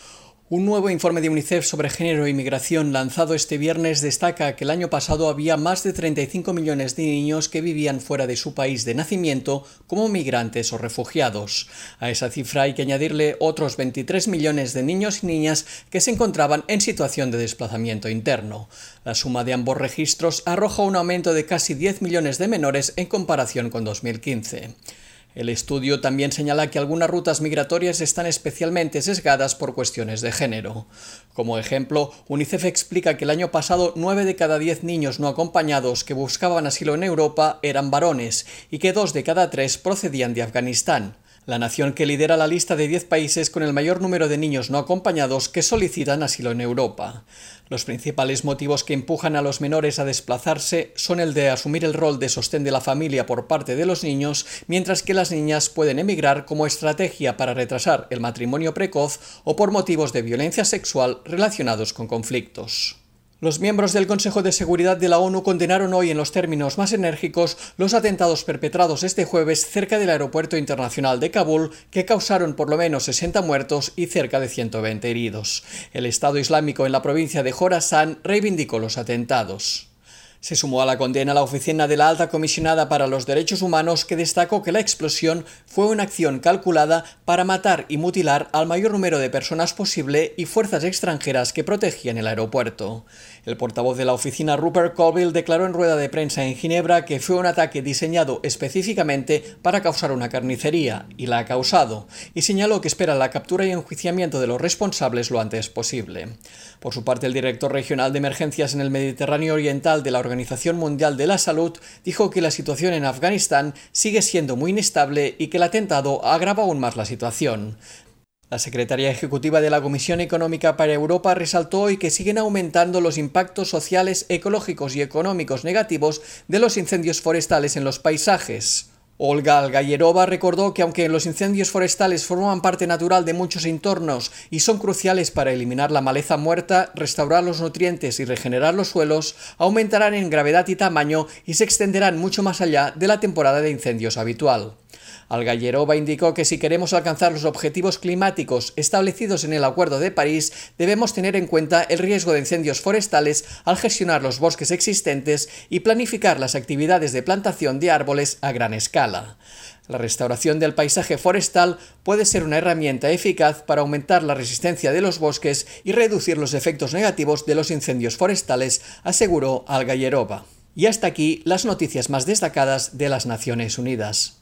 Un nuevo informe de UNICEF sobre género e inmigración lanzado este viernes destaca que el año pasado había más de 35 millones de niños que vivían fuera de su país de nacimiento como migrantes o refugiados. A esa cifra hay que añadirle otros 23 millones de niños y niñas que se encontraban en situación de desplazamiento interno. La suma de ambos registros arroja un aumento de casi 10 millones de menores en comparación con 2015. El estudio también señala que algunas rutas migratorias están especialmente sesgadas por cuestiones de género. Como ejemplo, UNICEF explica que el año pasado 9 de cada 10 niños no acompañados que buscaban asilo en Europa eran varones y que 2 de cada 3 procedían de Afganistán la nación que lidera la lista de 10 países con el mayor número de niños no acompañados que solicitan asilo en Europa. Los principales motivos que empujan a los menores a desplazarse son el de asumir el rol de sostén de la familia por parte de los niños, mientras que las niñas pueden emigrar como estrategia para retrasar el matrimonio precoz o por motivos de violencia sexual relacionados con conflictos. Los miembros del Consejo de Seguridad de la ONU condenaron hoy en los términos más enérgicos los atentados perpetrados este jueves cerca del Aeropuerto Internacional de Kabul que causaron por lo menos 60 muertos y cerca de 120 heridos. El Estado Islámico en la provincia de Jorasan reivindicó los atentados. Se sumó a la condena la oficina de la alta comisionada para los derechos humanos que destacó que la explosión fue una acción calculada para matar y mutilar al mayor número de personas posible y fuerzas extranjeras que protegían el aeropuerto. El portavoz de la oficina Rupert Colville declaró en rueda de prensa en Ginebra que fue un ataque diseñado específicamente para causar una carnicería, y la ha causado, y señaló que espera la captura y enjuiciamiento de los responsables lo antes posible. Por su parte, el director regional de emergencias en el Mediterráneo Oriental de la Organización Mundial de la Salud dijo que la situación en Afganistán sigue siendo muy inestable y que el atentado agrava aún más la situación. La secretaria ejecutiva de la Comisión Económica para Europa resaltó hoy que siguen aumentando los impactos sociales, ecológicos y económicos negativos de los incendios forestales en los paisajes. Olga Algayerova recordó que aunque los incendios forestales forman parte natural de muchos entornos y son cruciales para eliminar la maleza muerta, restaurar los nutrientes y regenerar los suelos, aumentarán en gravedad y tamaño y se extenderán mucho más allá de la temporada de incendios habitual. Algayerova indicó que si queremos alcanzar los objetivos climáticos establecidos en el Acuerdo de París, debemos tener en cuenta el riesgo de incendios forestales al gestionar los bosques existentes y planificar las actividades de plantación de árboles a gran escala. La restauración del paisaje forestal puede ser una herramienta eficaz para aumentar la resistencia de los bosques y reducir los efectos negativos de los incendios forestales, aseguró Algayerova. Y hasta aquí las noticias más destacadas de las Naciones Unidas.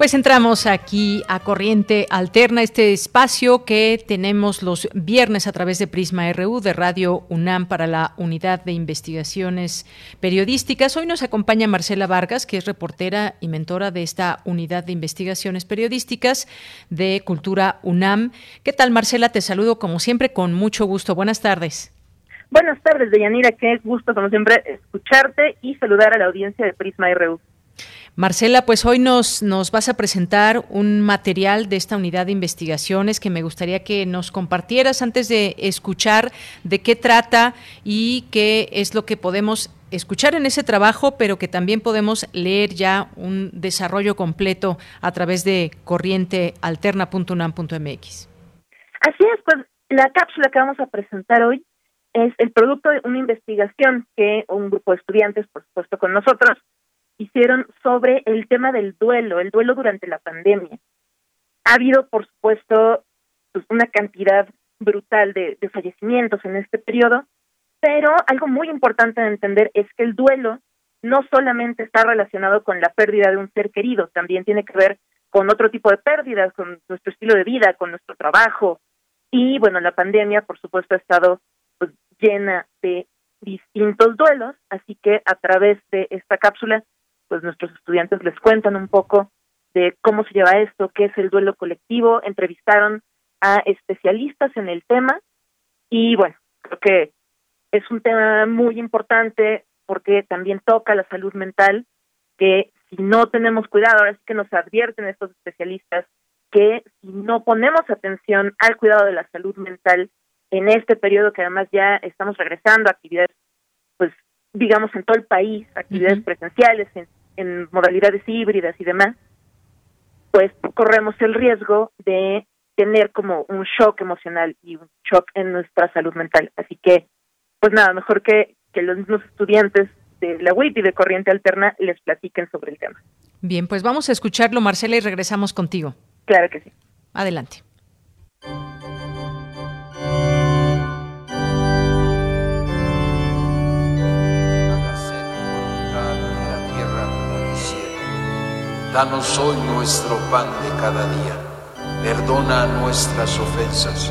Pues entramos aquí a Corriente Alterna, este espacio que tenemos los viernes a través de Prisma RU de Radio UNAM para la Unidad de Investigaciones Periodísticas. Hoy nos acompaña Marcela Vargas, que es reportera y mentora de esta Unidad de Investigaciones Periodísticas de Cultura UNAM. ¿Qué tal, Marcela? Te saludo como siempre con mucho gusto. Buenas tardes. Buenas tardes, Deyanira. Qué gusto, como siempre, escucharte y saludar a la audiencia de Prisma RU. Marcela, pues hoy nos, nos vas a presentar un material de esta unidad de investigaciones que me gustaría que nos compartieras antes de escuchar de qué trata y qué es lo que podemos escuchar en ese trabajo, pero que también podemos leer ya un desarrollo completo a través de corrientealterna.unam.mx. Así es, pues la cápsula que vamos a presentar hoy es el producto de una investigación que un grupo de estudiantes, por supuesto con nosotros, hicieron sobre el tema del duelo, el duelo durante la pandemia. Ha habido, por supuesto, pues, una cantidad brutal de, fallecimientos en este periodo, pero algo muy importante de entender es que el duelo no solamente está relacionado con la pérdida de un ser querido, también tiene que ver con otro tipo de pérdidas, con nuestro estilo de vida, con nuestro trabajo. Y bueno, la pandemia, por supuesto, ha estado pues, llena de distintos duelos, así que a través de esta cápsula, pues nuestros estudiantes les cuentan un poco de cómo se lleva esto, qué es el duelo colectivo, entrevistaron a especialistas en el tema y bueno, creo que es un tema muy importante porque también toca la salud mental, que si no tenemos cuidado, ahora sí que nos advierten estos especialistas que si no ponemos atención al cuidado de la salud mental en este periodo que además ya estamos regresando a actividades, pues digamos en todo el país, actividades presenciales, en, en modalidades híbridas y demás, pues corremos el riesgo de tener como un shock emocional y un shock en nuestra salud mental. Así que, pues nada, mejor que, que los mismos estudiantes de la WIP y de Corriente Alterna les platiquen sobre el tema. Bien, pues vamos a escucharlo, Marcela, y regresamos contigo. Claro que sí. Adelante. Danos hoy nuestro pan de cada día. Perdona nuestras ofensas,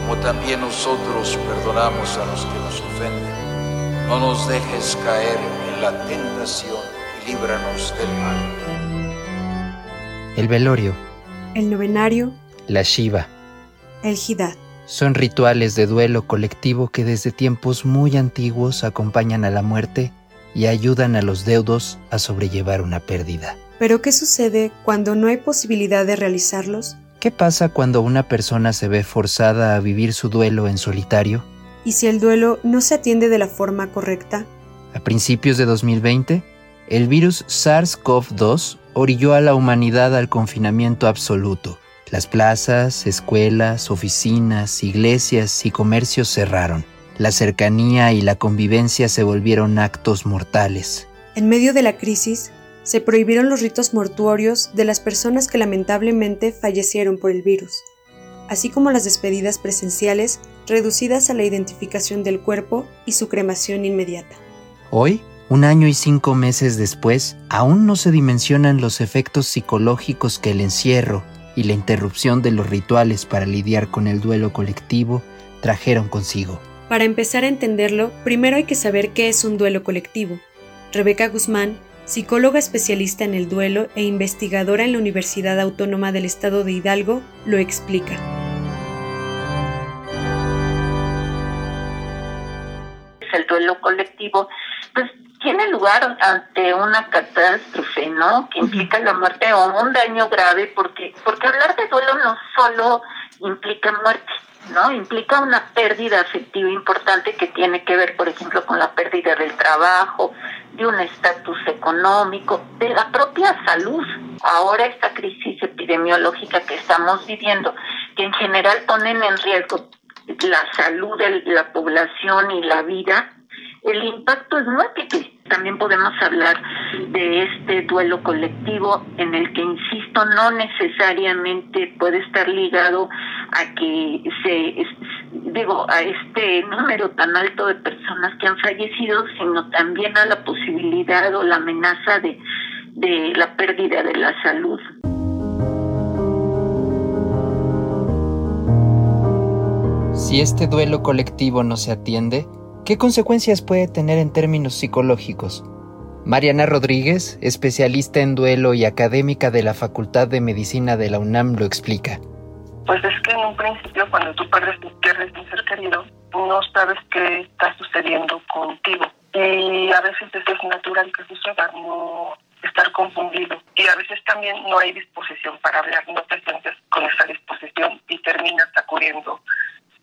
como también nosotros perdonamos a los que nos ofenden. No nos dejes caer en la tentación y líbranos del mal. El velorio, el novenario, la Shiva, el Hidat. Son rituales de duelo colectivo que desde tiempos muy antiguos acompañan a la muerte y ayudan a los deudos a sobrellevar una pérdida. Pero ¿qué sucede cuando no hay posibilidad de realizarlos? ¿Qué pasa cuando una persona se ve forzada a vivir su duelo en solitario? ¿Y si el duelo no se atiende de la forma correcta? A principios de 2020, el virus SARS-CoV-2 orilló a la humanidad al confinamiento absoluto. Las plazas, escuelas, oficinas, iglesias y comercios cerraron. La cercanía y la convivencia se volvieron actos mortales. En medio de la crisis, se prohibieron los ritos mortuorios de las personas que lamentablemente fallecieron por el virus, así como las despedidas presenciales reducidas a la identificación del cuerpo y su cremación inmediata. Hoy, un año y cinco meses después, aún no se dimensionan los efectos psicológicos que el encierro y la interrupción de los rituales para lidiar con el duelo colectivo trajeron consigo. Para empezar a entenderlo, primero hay que saber qué es un duelo colectivo. Rebeca Guzmán psicóloga especialista en el duelo e investigadora en la Universidad Autónoma del Estado de Hidalgo, lo explica. El duelo colectivo, pues tiene lugar ante una catástrofe, ¿no? Que implica la muerte o un daño grave, porque porque hablar de duelo no solo implica muerte, ¿no? Implica una pérdida afectiva importante que tiene que ver, por ejemplo, con la pérdida del trabajo, de un estatus económico, de la propia salud. Ahora esta crisis epidemiológica que estamos viviendo, que en general ponen en riesgo la salud de la población y la vida, el impacto es múltiple. También podemos hablar de este duelo colectivo en el que, insisto, no necesariamente puede estar ligado a que se, digo, a este número tan alto de personas que han fallecido, sino también a la posibilidad o la amenaza de, de la pérdida de la salud. Si este duelo colectivo no se atiende, ¿Qué consecuencias puede tener en términos psicológicos? Mariana Rodríguez, especialista en duelo y académica de la Facultad de Medicina de la UNAM, lo explica. Pues es que en un principio cuando tú pierdes, pierdes un ser querido, no sabes qué está sucediendo contigo. Y a veces es natural que suceda, no estar confundido. Y a veces también no hay disposición para hablar, no te sientes con esa disposición y terminas acudiendo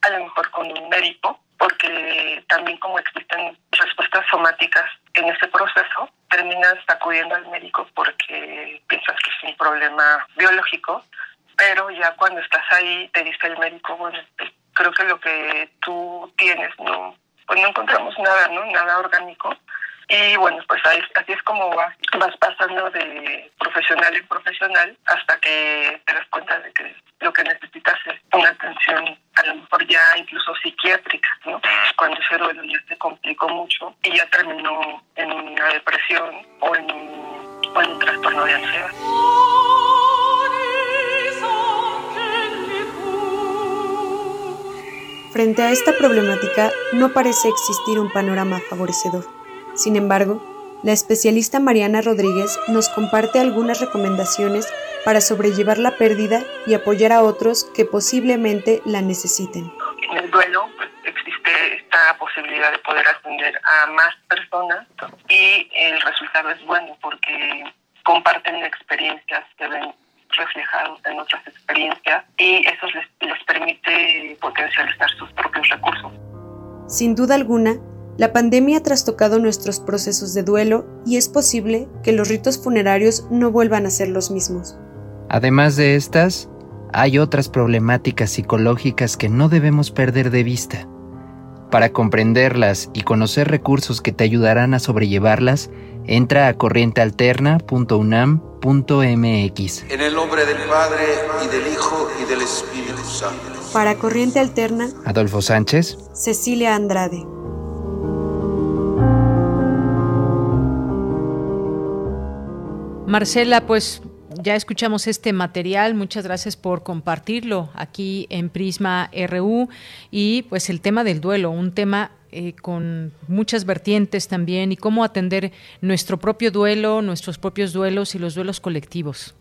a lo mejor con un médico porque también como existen respuestas somáticas en ese proceso, terminas acudiendo al médico porque piensas que es un problema biológico, pero ya cuando estás ahí te dice el médico, bueno, pues, creo que lo que tú tienes no, pues no encontramos nada, ¿no? Nada orgánico. Y bueno, pues ahí, así es como vas, vas pasando de profesional en profesional hasta que te das cuenta de que lo que necesitas es una atención a lo mejor ya incluso psiquiátrica, ¿no? Cuando ese duelo ya se complicó mucho ya terminó en una depresión o en, o en un trastorno de ansiedad. Frente a esta problemática no parece existir un panorama favorecedor. Sin embargo, la especialista Mariana Rodríguez nos comparte algunas recomendaciones para sobrellevar la pérdida y apoyar a otros que posiblemente la necesiten. En el duelo pues, existe esta posibilidad de poder atender a más personas y el resultado es bueno porque comparten experiencias que ven reflejados en otras experiencias y eso les, les permite potencializar sus propios recursos. Sin duda alguna, la pandemia ha trastocado nuestros procesos de duelo y es posible que los ritos funerarios no vuelvan a ser los mismos. Además de estas, hay otras problemáticas psicológicas que no debemos perder de vista. Para comprenderlas y conocer recursos que te ayudarán a sobrellevarlas, entra a corrientealterna.unam.mx. En el nombre del Padre y del Hijo y del Espíritu Santo. Para Corriente Alterna, Adolfo Sánchez, Cecilia Andrade. Marcela, pues ya escuchamos este material, muchas gracias por compartirlo aquí en Prisma RU y pues el tema del duelo, un tema eh, con muchas vertientes también y cómo atender nuestro propio duelo, nuestros propios duelos y los duelos colectivos.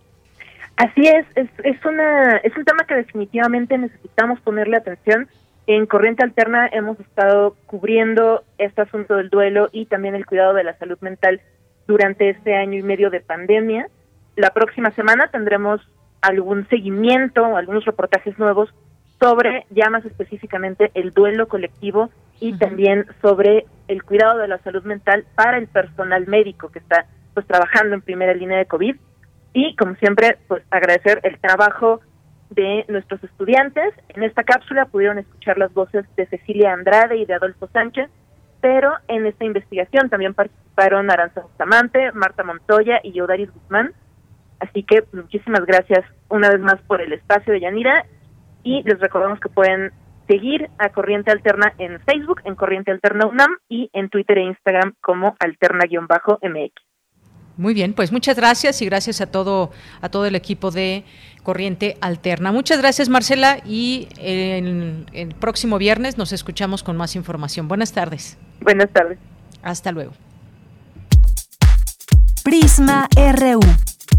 Así es, es, es, una, es un tema que definitivamente necesitamos ponerle atención. En Corriente Alterna hemos estado cubriendo este asunto del duelo y también el cuidado de la salud mental durante este año y medio de pandemia. La próxima semana tendremos algún seguimiento, algunos reportajes nuevos sobre ya más específicamente el duelo colectivo y también sobre el cuidado de la salud mental para el personal médico que está pues trabajando en primera línea de COVID y como siempre pues agradecer el trabajo de nuestros estudiantes. En esta cápsula pudieron escuchar las voces de Cecilia Andrade y de Adolfo Sánchez, pero en esta investigación también participaron Aranza Bustamante, Marta Montoya y Yodaris Guzmán. Así que muchísimas gracias una vez más por el espacio de Yanira y les recordamos que pueden seguir a Corriente Alterna en Facebook, en Corriente Alterna UNAM y en Twitter e Instagram como alterna-mx. Muy bien, pues muchas gracias y gracias a todo a todo el equipo de Corriente Alterna. Muchas gracias Marcela y el, el próximo viernes nos escuchamos con más información. Buenas tardes. Buenas tardes. Hasta luego. Prisma RU.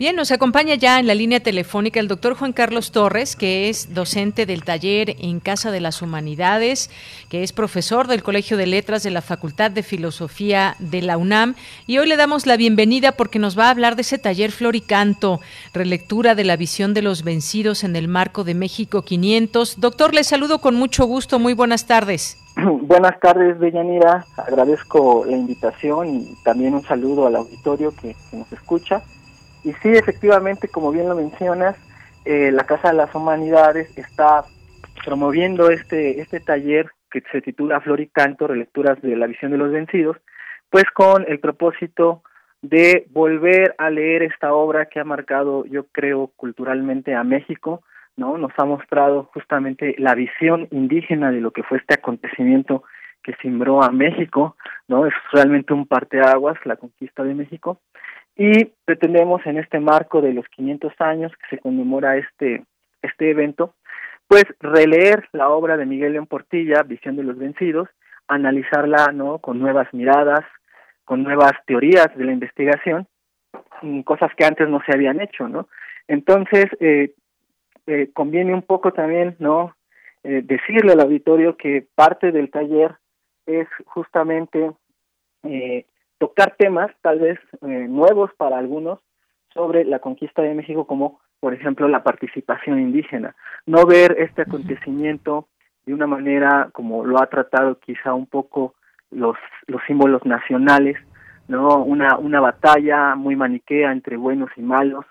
Bien, nos acompaña ya en la línea telefónica el doctor Juan Carlos Torres, que es docente del taller en Casa de las Humanidades, que es profesor del Colegio de Letras de la Facultad de Filosofía de la UNAM. Y hoy le damos la bienvenida porque nos va a hablar de ese taller Floricanto, relectura de la visión de los vencidos en el marco de México 500. Doctor, le saludo con mucho gusto. Muy buenas tardes. (clears throat) Buenas tardes, Bellanira. Agradezco la invitación y también un saludo al auditorio que nos escucha. Y sí, efectivamente, como bien lo mencionas, eh, la Casa de las Humanidades está promoviendo este, este taller que se titula Flor y Canto, relecturas de la visión de los vencidos, pues con el propósito de volver a leer esta obra que ha marcado, yo creo, culturalmente a México, ¿no? Nos ha mostrado justamente la visión indígena de lo que fue este acontecimiento que simbró a México, ¿no? Es realmente un parteaguas, la conquista de México, y pretendemos en este marco de los 500 años que se conmemora este, este evento, pues releer la obra de Miguel León Portilla, Visión de los Vencidos, analizarla ¿no? con nuevas miradas, con nuevas teorías de la investigación, cosas que antes no se habían hecho, ¿no? Entonces, eh, eh, conviene un poco también, ¿no? Eh, decirle al auditorio que parte del taller es justamente eh, tocar temas tal vez eh, nuevos para algunos sobre la conquista de México como por ejemplo la participación indígena, no ver este acontecimiento de una manera como lo ha tratado quizá un poco los los símbolos nacionales, no una una batalla muy maniquea entre buenos y malos,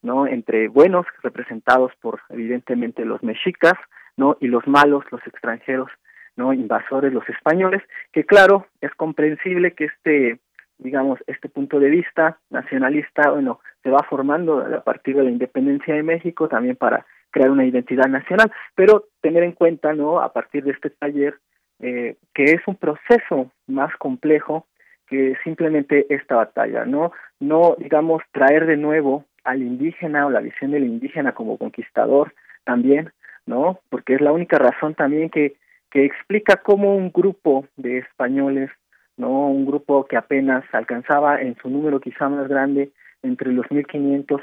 no entre buenos representados por evidentemente los mexicas, no y los malos los extranjeros, no invasores los españoles, que claro, es comprensible que este digamos, este punto de vista nacionalista, bueno, se va formando a partir de la independencia de México también para crear una identidad nacional, pero tener en cuenta, ¿no? A partir de este taller, eh, que es un proceso más complejo que simplemente esta batalla, ¿no? No, digamos, traer de nuevo al indígena o la visión del indígena como conquistador también, ¿no? Porque es la única razón también que, que explica cómo un grupo de españoles, ¿no? Un grupo que apenas alcanzaba en su número quizá más grande entre los 1500,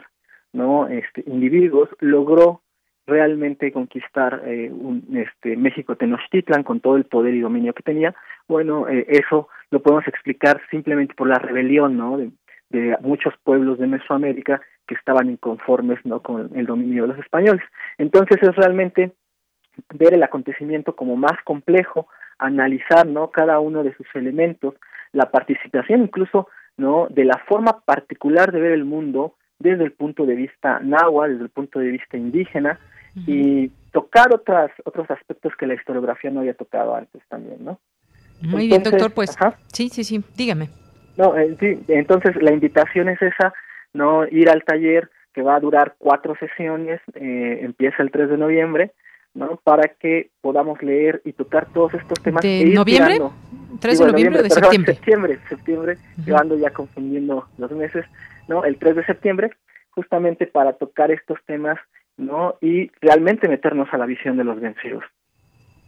¿no? Este, individuos, logró realmente conquistar eh, un, este, México Tenochtitlan con todo el poder y dominio que tenía, bueno, eh, eso lo podemos explicar simplemente por la rebelión, ¿no? De, de muchos pueblos de Mesoamérica que estaban inconformes, ¿no? Con el dominio de los españoles. Entonces es realmente ver el acontecimiento como más complejo, analizar, ¿no? Cada uno de sus elementos, la participación incluso, ¿no? De la forma particular de ver el mundo desde el punto de vista náhuatl, desde el punto de vista indígena, y tocar otras otros aspectos que la historiografía no había tocado antes también, ¿no? Muy bien, doctor, pues sí, sí, sí, dígame. No, eh, sí, entonces la invitación es esa, no ir al taller que va a durar cuatro sesiones, eh, empieza el 3 de noviembre, ¿no? Para que podamos leer y tocar todos estos temas. ¿De noviembre? ¿3 de noviembre o de septiembre? Septiembre, septiembre, llevando ya confundiendo los meses, ¿no? El 3 de septiembre, justamente para tocar estos temas ¿no? Y realmente meternos a la visión de los vencidos.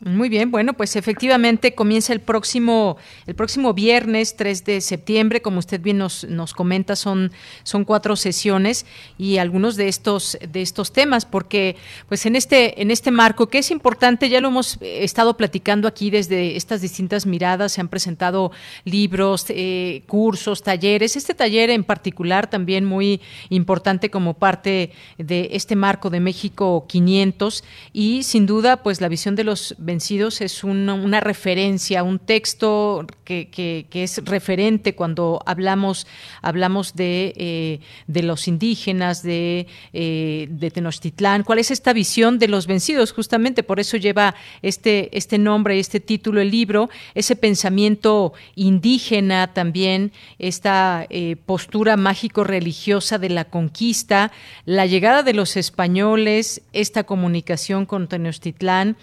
Muy bien, bueno, pues efectivamente comienza el próximo, el próximo viernes 3 de septiembre, como usted bien nos, nos comenta, son, son cuatro sesiones y algunos de estos, de estos temas, porque pues en este, en este marco, que es importante, ya lo hemos estado platicando aquí desde estas distintas miradas, se han presentado libros, eh, cursos, talleres, este taller en particular también muy importante como parte de este marco de México 500 y sin duda pues la visión de los vencidos es una, referencia, un texto que, es referente cuando hablamos, hablamos de, eh, de los indígenas, de, eh, de Tenochtitlán. ¿Cuál es esta visión de los vencidos? Justamente por eso lleva este, este nombre, este título, el libro, ese pensamiento indígena también, esta eh, postura mágico-religiosa de la conquista, la llegada de los españoles, esta comunicación con Tenochtitlán,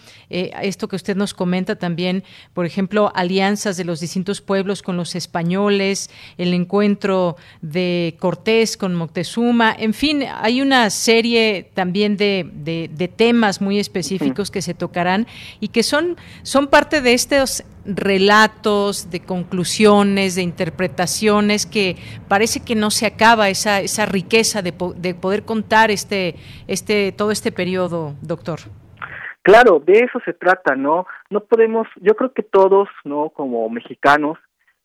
esto que usted nos comenta también, por ejemplo, alianzas de los distintos pueblos con los españoles, el encuentro de Cortés con Moctezuma, en fin, hay una serie también de, de, temas muy específicos que se tocarán y que son, son parte de estos relatos, de conclusiones, de interpretaciones que parece que no se acaba esa, esa riqueza de, de poder contar este, este, todo este periodo, doctor. Claro, de eso se trata, ¿no? No podemos, yo creo que todos, ¿no? Como mexicanos,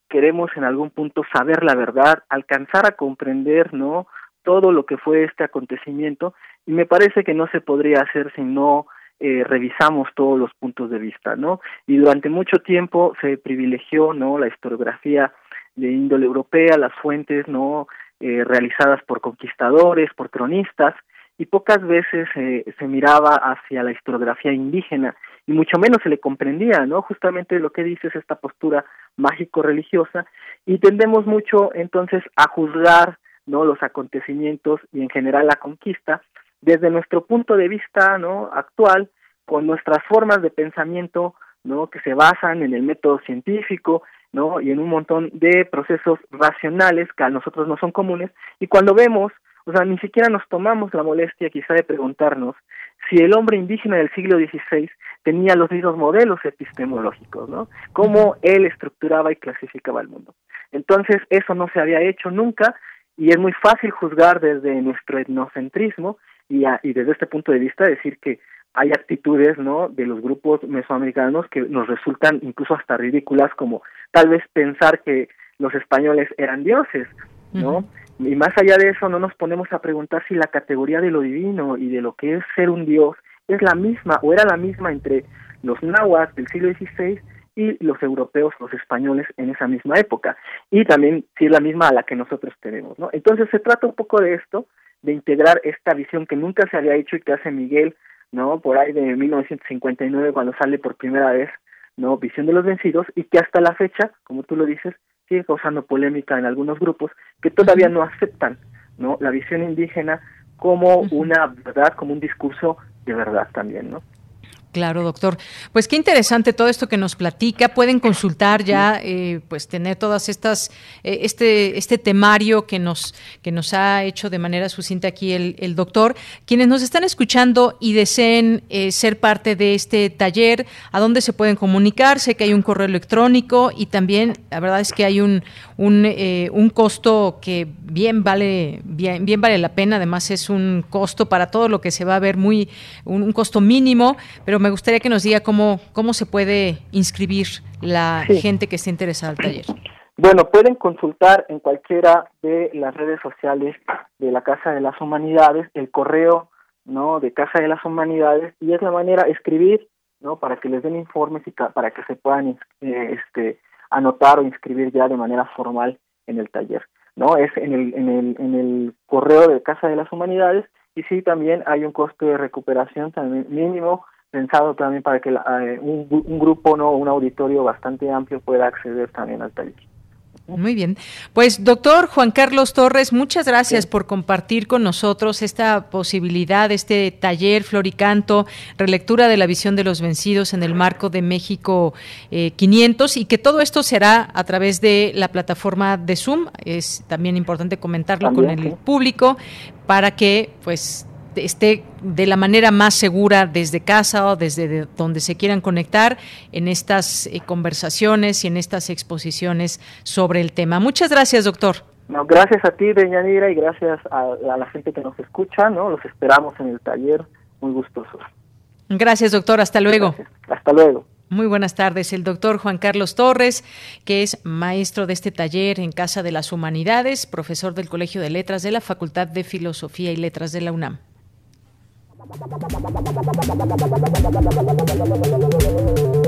queremos en algún punto saber la verdad, alcanzar a comprender, ¿no? Todo lo que fue este acontecimiento y me parece que no se podría hacer si no eh, revisamos todos los puntos de vista, ¿no? Y durante mucho tiempo se privilegió, ¿no? La historiografía de índole europea, las fuentes, ¿no? Eh, realizadas por conquistadores, por cronistas, y pocas veces se miraba hacia la historiografía indígena y mucho menos se le comprendía, ¿no? Justamente lo que dice es esta postura mágico-religiosa y tendemos mucho entonces a juzgar, ¿no? Los acontecimientos y en general la conquista desde nuestro punto de vista, ¿no? Actual, con nuestras formas de pensamiento, ¿no? Que se basan en el método científico, ¿no? Y en un montón de procesos racionales que a nosotros no son comunes y cuando vemos o sea, ni siquiera nos tomamos la molestia quizá de preguntarnos si el hombre indígena del siglo XVI tenía los mismos modelos epistemológicos, ¿no? Cómo él estructuraba y clasificaba el mundo. Entonces, eso no se había hecho nunca y es muy fácil juzgar desde nuestro etnocentrismo y, y desde este punto de vista decir que hay actitudes, ¿no? De los grupos mesoamericanos que nos resultan incluso hasta ridículas, como tal vez pensar que los españoles eran dioses, ¿no? Y más allá de eso, no nos ponemos a preguntar si la categoría de lo divino y de lo que es ser un dios es la misma o era la misma entre los nahuas del siglo XVI y los europeos, los españoles en esa misma época. Y también si es la misma a la que nosotros tenemos, ¿no? Entonces se trata un poco de esto, de integrar esta visión que nunca se había hecho y que hace Miguel, ¿no? Por ahí de 1959 cuando sale por primera vez, ¿no? Visión de los vencidos y que hasta la fecha, como tú lo dices, sigue causando polémica en algunos grupos que todavía no aceptan ¿no? La visión indígena como una verdad, como un discurso de verdad también, ¿no? Claro, doctor. Pues qué interesante todo esto que nos platica. Pueden consultar ya, eh, pues tener todas estas, eh, este, este temario que nos, que nos ha hecho de manera sucinta aquí el, doctor. Quienes nos están escuchando y deseen eh, ser parte de este taller, ¿a dónde se pueden comunicar? Sé que hay un correo electrónico y también, la verdad es que hay un, un, un costo que bien vale, bien, vale la pena. Además es un costo para todo lo que se va a ver muy, un, un costo mínimo, pero me gustaría que nos diga cómo, cómo se puede inscribir la gente que esté interesada al taller. Bueno, pueden consultar en cualquiera de las redes sociales de la Casa de las Humanidades el correo no de Casa de las Humanidades y es la manera escribir no para que les den informes y para que se puedan eh, este anotar o inscribir ya de manera formal en el taller no es en el en el en el correo de Casa de las Humanidades y sí también hay un costo de recuperación también mínimo pensado también para que eh, un, un, grupo, no un auditorio bastante amplio pueda acceder también al taller. Muy bien. Pues doctor Juan Carlos Torres, muchas gracias por compartir con nosotros esta posibilidad, este taller Floricanto, relectura de la visión de los vencidos en el marco de México 500 eh, y que todo esto será a través de la plataforma de Zoom. Es también importante comentarlo con el público para que pues esté de la manera más segura desde casa o desde donde se quieran conectar en estas eh, conversaciones y en estas exposiciones sobre el tema. Muchas gracias, doctor. No, gracias a ti, Deñanira, y gracias a, la gente que nos escucha, ¿no? Los esperamos en el taller, muy gustosos. Gracias, doctor, hasta luego. Hasta luego. Muy buenas tardes. El doctor Juan Carlos Torres, que es maestro de este taller en Casa de las Humanidades, profesor del Colegio de Letras de la Facultad de Filosofía y Letras de la UNAM.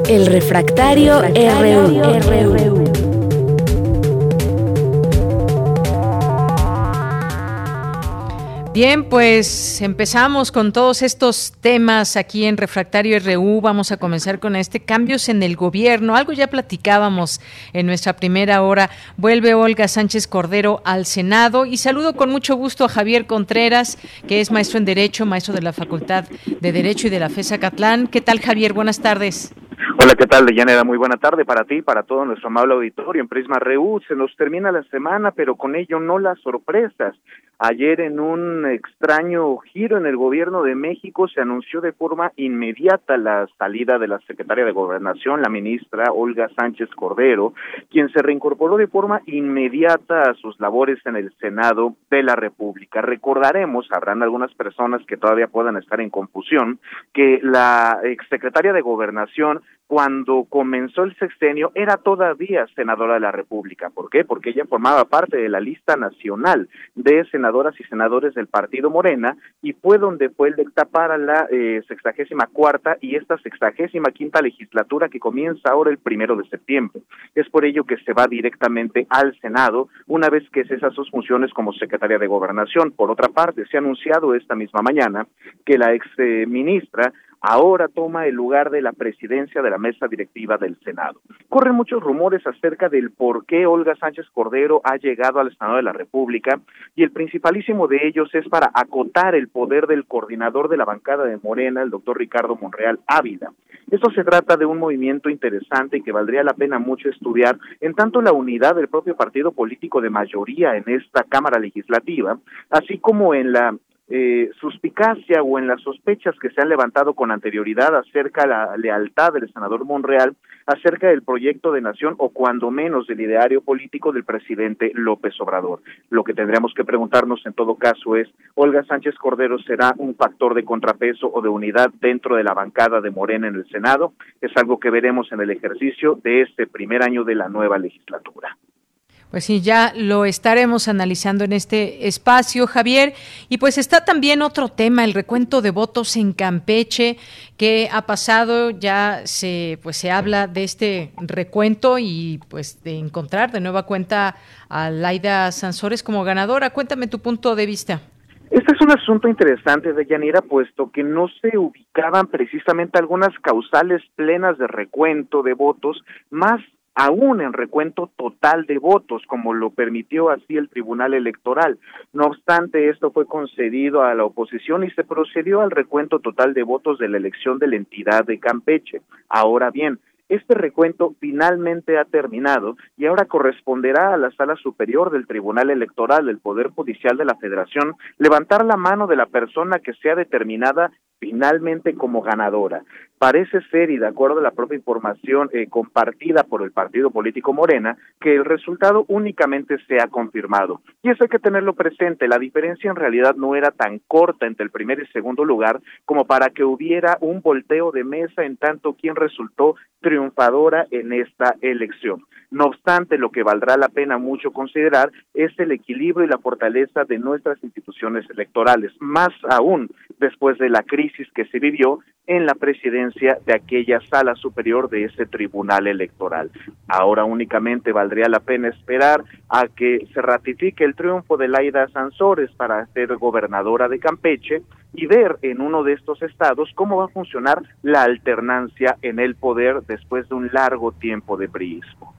El refractario, RU. Bien, pues empezamos con todos estos temas aquí en Refractario RU. Vamos a comenzar con este cambios en el gobierno. Algo ya platicábamos en nuestra primera hora. Vuelve Olga Sánchez Cordero al Senado y saludo con mucho gusto a Javier Contreras, que es maestro en Derecho, maestro de la Facultad de Derecho y de la FESA Catlán. ¿Qué tal, Javier? Buenas tardes. Hola, ¿qué tal, Deyaneda? Muy buena tarde para ti, para todo nuestro amable auditorio en Prisma RU. Se nos termina la semana, pero con ello no las sorpresas. Ayer en un extraño giro en el gobierno de México se anunció de forma inmediata la salida de la secretaria de Gobernación, la ministra Olga Sánchez Cordero, quien se reincorporó de forma inmediata a sus labores en el Senado de la República. Recordaremos, habrán algunas personas que todavía puedan estar en confusión, que la exsecretaria de Gobernación cuando comenzó el sexenio era todavía senadora de la República. ¿Por qué? Porque ella formaba parte de la lista nacional de senadoras y senadores del Partido Morena y fue donde fue el dicta para la eh, sexagésima cuarta y esta sexagésima quinta legislatura que comienza ahora el primero de septiembre. Es por ello que se va directamente al Senado una vez que cesa sus funciones como secretaria de Gobernación. Por otra parte, se ha anunciado esta misma mañana que la ex eh, ministra ahora toma el lugar de la presidencia de la mesa directiva del Senado. Corren muchos rumores acerca del por qué Olga Sánchez Cordero ha llegado al Senado de la República y el principalísimo de ellos es para acotar el poder del coordinador de la bancada de Morena, el doctor Ricardo Monreal Ávila. Esto se trata de un movimiento interesante y que valdría la pena mucho estudiar, en tanto la unidad del propio partido político de mayoría en esta Cámara Legislativa, así como en la eh, suspicacia o en las sospechas que se han levantado con anterioridad acerca de la lealtad del senador Monreal acerca del proyecto de nación o cuando menos del ideario político del presidente López Obrador. Lo que tendríamos que preguntarnos en todo caso es, ¿Olga Sánchez Cordero será un factor de contrapeso o de unidad dentro de la bancada de Morena en el Senado? Es algo que veremos en el ejercicio de este primer año de la nueva legislatura. Pues sí, ya lo estaremos analizando en este espacio, Javier. Y pues está también otro tema, el recuento de votos en Campeche, que ha pasado, ya se, pues se habla de este recuento y pues de encontrar de nueva cuenta a Laida Sansores como ganadora. Cuéntame tu punto de vista. Este es un asunto interesante de Yanira, puesto que no se ubicaban precisamente algunas causales plenas de recuento de votos, más aún en recuento total de votos, como lo permitió así el Tribunal Electoral. No obstante, esto fue concedido a la oposición y se procedió al recuento total de votos de la elección de la entidad de Campeche. Ahora bien, este recuento finalmente ha terminado y ahora corresponderá a la Sala Superior del Tribunal Electoral del Poder Judicial de la Federación levantar la mano de la persona que sea determinada finalmente como ganadora. Parece ser, y de acuerdo a la propia información eh, compartida por el partido político Morena, que el resultado únicamente se ha confirmado. Y eso hay que tenerlo presente, la diferencia en realidad no era tan corta entre el primer y segundo lugar como para que hubiera un volteo de mesa en tanto quien resultó triunfadora en esta elección. No obstante, lo que valdrá la pena mucho considerar es el equilibrio y la fortaleza de nuestras instituciones electorales, más aún después de la crisis que se vivió en la presidencia de aquella sala superior de ese tribunal electoral. Ahora únicamente valdría la pena esperar a que se ratifique el triunfo de Laida Sansores para ser gobernadora de Campeche y ver en uno de estos estados cómo va a funcionar la alternancia en el poder después de un largo tiempo de priismo.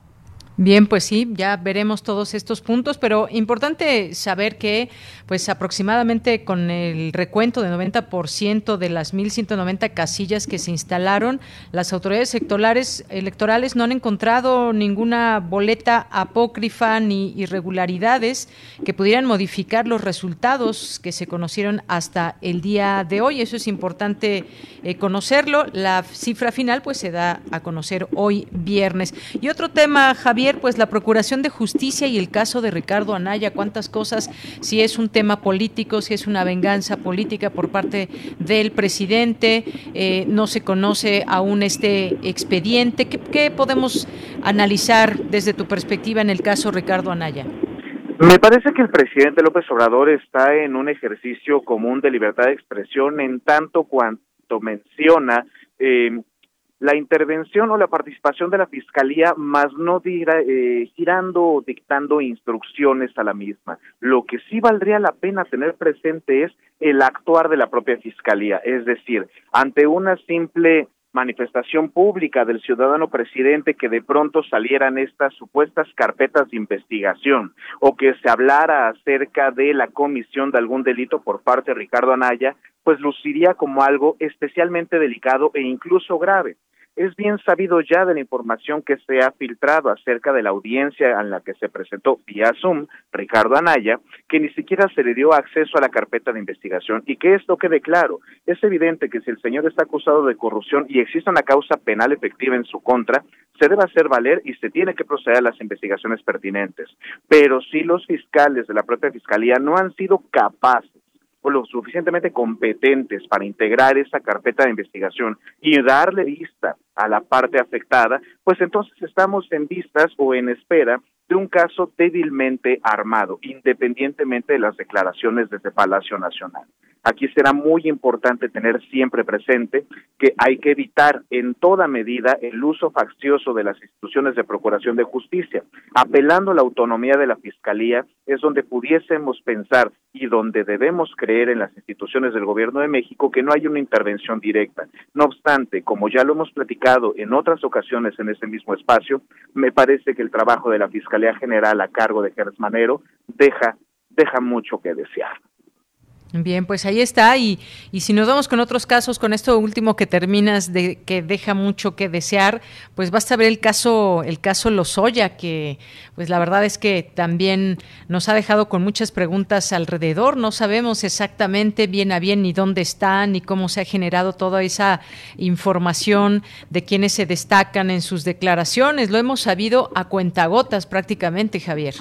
Bien, pues sí, ya veremos todos estos puntos, pero importante saber que, pues aproximadamente con el recuento de 90% de las 1.190 casillas que se instalaron, las autoridades electorales, electorales no han encontrado ninguna boleta apócrifa ni irregularidades que pudieran modificar los resultados que se conocieron hasta el día de hoy. Eso es importante eh, conocerlo. La cifra final, pues se da a conocer hoy viernes. Y otro tema, Javier pues la Procuración de Justicia y el caso de Ricardo Anaya, cuántas cosas, si es un tema político, si es una venganza política por parte del presidente, eh, no se conoce aún este expediente. ¿Qué, podemos analizar desde tu perspectiva en el caso Ricardo Anaya? Me parece que el presidente López Obrador está en un ejercicio común de libertad de expresión en tanto cuanto menciona eh, la intervención o la participación de la Fiscalía, más no dirá, eh, girando o dictando instrucciones a la misma. Lo que sí valdría la pena tener presente es el actuar de la propia Fiscalía, es decir, ante una simple manifestación pública del ciudadano presidente que de pronto salieran estas supuestas carpetas de investigación o que se hablara acerca de la comisión de algún delito por parte de Ricardo Anaya, pues luciría como algo especialmente delicado e incluso grave. Es bien sabido ya de la información que se ha filtrado acerca de la audiencia en la que se presentó vía Zoom Ricardo Anaya, que ni siquiera se le dio acceso a la carpeta de investigación y que esto quede claro. Es evidente que si el señor está acusado de corrupción y existe una causa penal efectiva en su contra, se debe hacer valer y se tiene que proceder a las investigaciones pertinentes. Pero si los fiscales de la propia fiscalía no han sido capaces o lo suficientemente competentes para integrar esa carpeta de investigación y darle vista a la parte afectada, pues entonces estamos en vistas o en espera de un caso débilmente armado, independientemente de las declaraciones desde Palacio Nacional. Aquí será muy importante tener siempre presente que hay que evitar en toda medida el uso faccioso de las instituciones de procuración de justicia. Apelando a la autonomía de la Fiscalía es donde pudiésemos pensar y donde debemos creer en las instituciones del Gobierno de México que no hay una intervención directa. No obstante, como ya lo hemos platicado en otras ocasiones en ese mismo espacio, me parece que el trabajo de la Fiscalía General a cargo de Gers Manero deja, deja mucho que desear. Bien, pues ahí está. Y, y si nos vamos con otros casos, con esto último que terminas de que deja mucho que desear, pues basta ver el caso, el caso Lozoya, que pues la verdad es que también nos ha dejado con muchas preguntas alrededor. No sabemos exactamente bien a bien ni dónde están, ni cómo se ha generado toda esa información de quienes se destacan en sus declaraciones. Lo hemos sabido a cuentagotas prácticamente, Javier.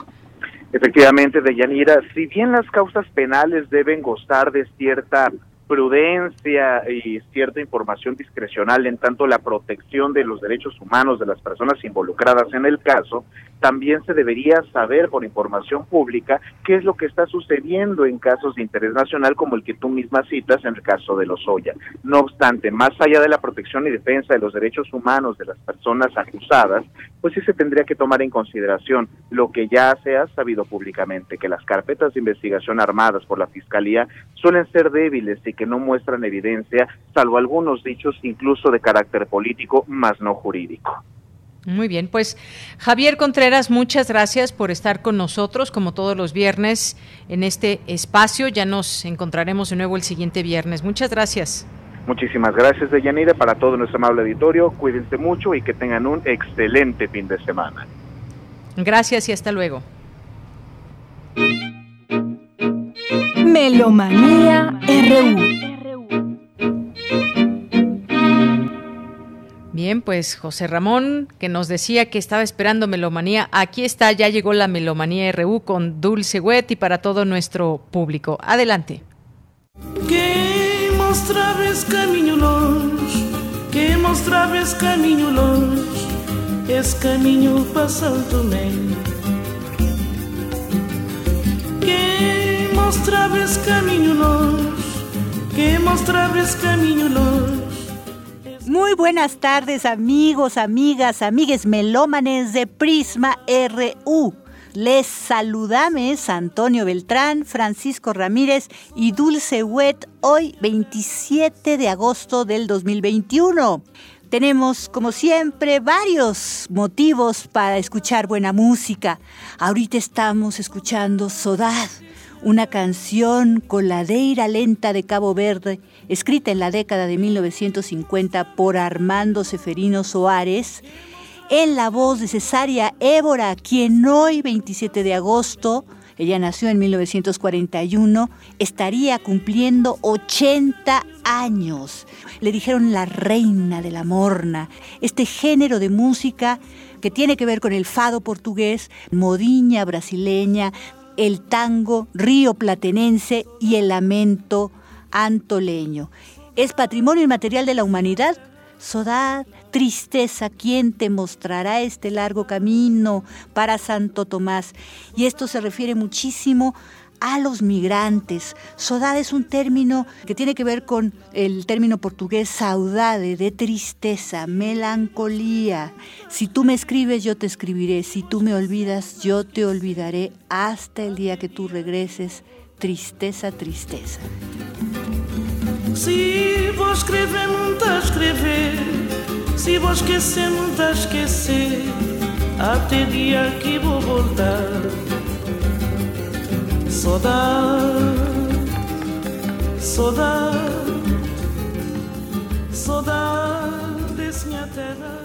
Efectivamente, Deyanira, si bien las causas penales deben gozar de cierta prudencia y cierta información discrecional en tanto la protección de los derechos humanos de las personas involucradas en el caso, también se debería saber por información pública qué es lo que está sucediendo en casos de interés nacional como el que tú misma citas en el caso de los Oya. No obstante, más allá de la protección y defensa de los derechos humanos de las personas acusadas, pues sí se tendría que tomar en consideración lo que ya se ha sabido públicamente, que las carpetas de investigación armadas por la Fiscalía suelen ser débiles y que no muestran evidencia, salvo algunos dichos incluso de carácter político, más no jurídico. Muy bien, pues Javier Contreras, muchas gracias por estar con nosotros como todos los viernes en este espacio. Ya nos encontraremos de nuevo el siguiente viernes. Muchas gracias. Muchísimas gracias, Deyanira, para todo nuestro amable auditorio. Cuídense mucho y que tengan un excelente fin de semana. Gracias y hasta luego. Melomanía RU Bien, pues José Ramón, que nos decía que estaba esperando Melomanía, aquí está, ya llegó la Melomanía RU con Dulce Wet y para todo nuestro público. Adelante. Que mostrabes caminho longe, que mostrabes caminho longe, es caminho para Santo Que. Muy buenas tardes amigos, amigas, amigues melómanes de Prisma RU. Les saludamos Antonio Beltrán, Francisco Ramírez y Dulce Wet hoy 27 de agosto del 2021. Tenemos, como siempre, varios motivos para escuchar buena música. Ahorita estamos escuchando Sodad, una canción coladeira lenta de Cabo Verde escrita en la década de 1950 por Armando Seferino Soares, en la voz de Cesaria Évora, quien hoy, 27 de agosto, ella nació en 1941, estaría cumpliendo 80 años. Le dijeron la reina de la morna, este género de música que tiene que ver con el fado portugués, modiña brasileña, el tango río platenense y el lamento antoleño. Es patrimonio inmaterial de la humanidad. Sodad, tristeza, ¿quién te mostrará este largo camino para Santo Tomás? Y esto se refiere muchísimo los migrantes. Sodad es un término que tiene que ver con el término portugués saudade, de tristeza, melancolía. Si tú me escribes, yo te escribiré. Si tú me olvidas, yo te olvidaré hasta el día que tú regreses. Tristeza, tristeza. Se vou escrever, não está a escrever. Se vou esquecer, não está a esquecer. Até dia que vou voltar. Saudade, saudade desse minha terra.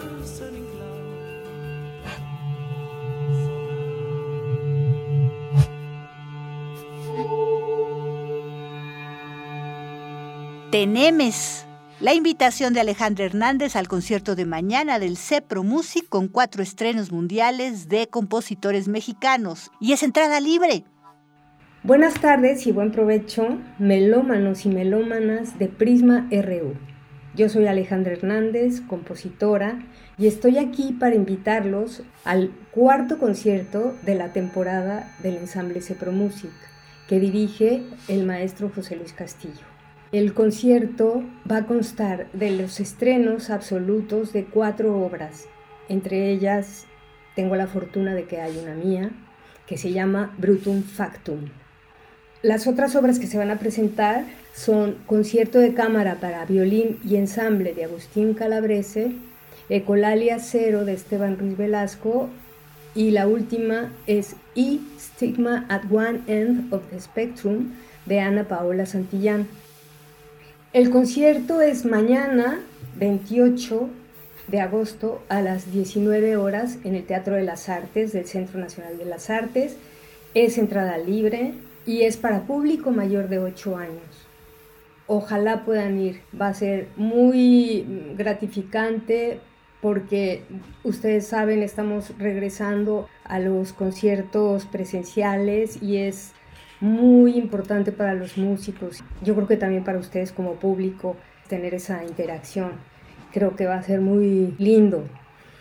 Tenemos la invitación de Alejandra Hernández al concierto de mañana del CEPRO Music con cuatro estrenos mundiales de compositores mexicanos. Y es entrada libre. Buenas tardes y buen provecho, melómanos y melómanas de Prisma RU. Yo soy Alejandra Hernández, compositora, y estoy aquí para invitarlos al cuarto concierto de la temporada del ensamble CEPRO Music, que dirige el maestro José Luis Castillo. El concierto va a constar de los estrenos absolutos de cuatro obras. Entre ellas tengo la fortuna de que hay una mía que se llama Brutum Factum. Las otras obras que se van a presentar son Concierto de cámara para violín y ensamble de Agustín Calabrese, Ecolalia Cero de Esteban Ruiz Velasco y la última es E Stigma at One End of the Spectrum de Ana Paola Santillán. El concierto es mañana, 28 de agosto, a las 19 horas en el Teatro de las Artes del Centro Nacional de las Artes. Es entrada libre y es para público mayor de 8 años. Ojalá puedan ir. Va a ser muy gratificante porque ustedes saben, estamos regresando a los conciertos presenciales y es muy importante para los músicos. Yo creo que también para ustedes como público tener esa interacción. Creo que va a ser muy lindo.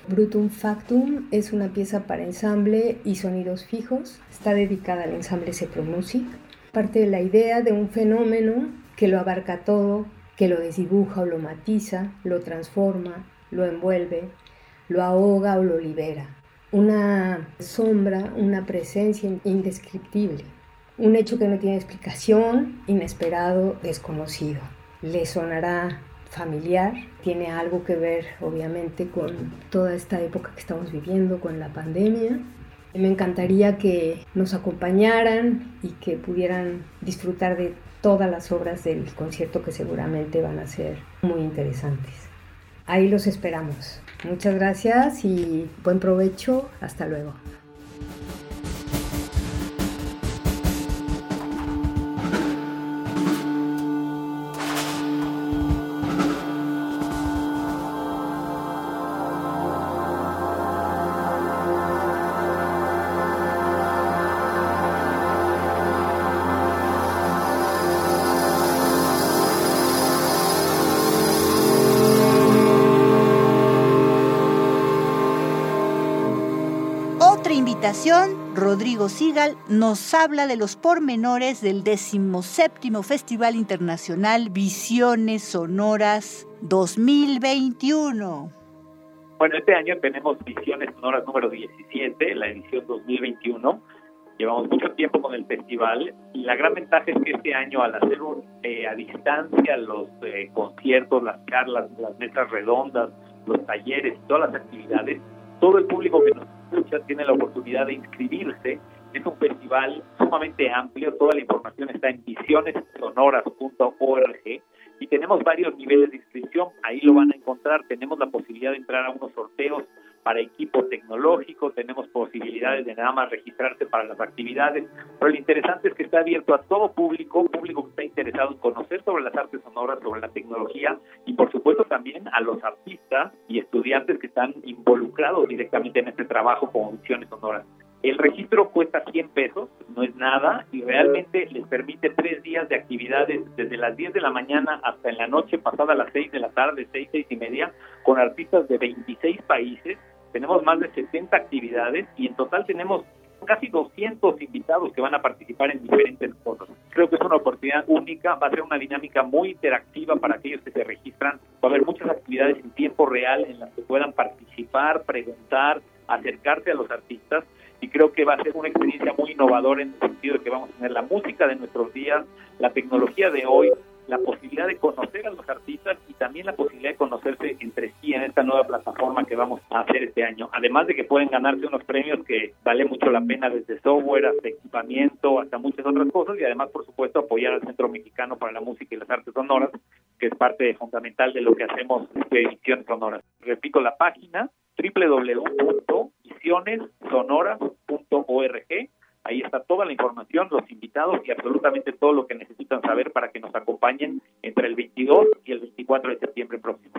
Brutum Factum es una pieza para ensamble y sonidos fijos. Está dedicada al ensamble Cepro Music. Parte de la idea de un fenómeno que lo abarca todo, que lo desdibuja o lo matiza, lo transforma, lo envuelve, lo ahoga o lo libera. Una sombra, una presencia indescriptible. Un hecho que no tiene explicación, inesperado, desconocido. Le sonará familiar. Tiene algo que ver, obviamente, con toda esta época que estamos viviendo, con la pandemia. Me encantaría que nos acompañaran y que pudieran disfrutar de todas las obras del concierto que seguramente van a ser muy interesantes. Ahí los esperamos. Muchas gracias y buen provecho. Hasta luego. Rodrigo Sigal nos habla de los pormenores del 17 Festival Internacional Visiones Sonoras 2021. Bueno, este año tenemos Visiones Sonoras número 17, la edición 2021. Llevamos mucho tiempo con el festival y la gran ventaja es que este año al hacer eh, a distancia los eh, conciertos, las charlas, las mesas redondas, los talleres, todas las actividades, todo el público que nos tiene la oportunidad de inscribirse. Es un festival sumamente amplio, toda la información está en visionessonoras.org y tenemos varios niveles de inscripción, ahí lo van a encontrar, tenemos la posibilidad de entrar a unos sorteos para equipo tecnológico, tenemos posibilidades de nada más registrarse para las actividades, pero lo interesante es que está abierto a todo público, público que está interesado en conocer sobre las artes sonoras, sobre la tecnología y por supuesto también a los artistas y estudiantes que están involucrados directamente en este trabajo como visiones sonoras. El registro cuesta 100 pesos, no es nada, y realmente les permite tres días de actividades desde las 10 de la mañana hasta en la noche, pasada las 6 de la tarde, 6, 6 y media, con artistas de 26 países. Tenemos más de 70 actividades y en total tenemos casi 200 invitados que van a participar en diferentes cosas. Creo que es una oportunidad única, va a ser una dinámica muy interactiva para aquellos que se registran. Va a haber muchas actividades en tiempo real en las que puedan participar, preguntar, acercarse a los artistas y creo que va a ser una experiencia muy innovadora en el sentido de que vamos a tener la música de nuestros días, la tecnología de hoy, la posibilidad de conocer a los artistas y también la posibilidad de conocerse entre sí en esta nueva plataforma que vamos a hacer este año. Además de que pueden ganarse unos premios que vale mucho la pena desde software hasta equipamiento, hasta muchas otras cosas y además, por supuesto, apoyar al Centro Mexicano para la Música y las Artes Sonoras, que es parte fundamental de lo que hacemos de ediciones sonoras. Repito la página www.visionessonoras.org Ahí está toda la información, los invitados y absolutamente todo lo que necesitan saber para que nos acompañen entre el 22 y el 24 de septiembre próximo.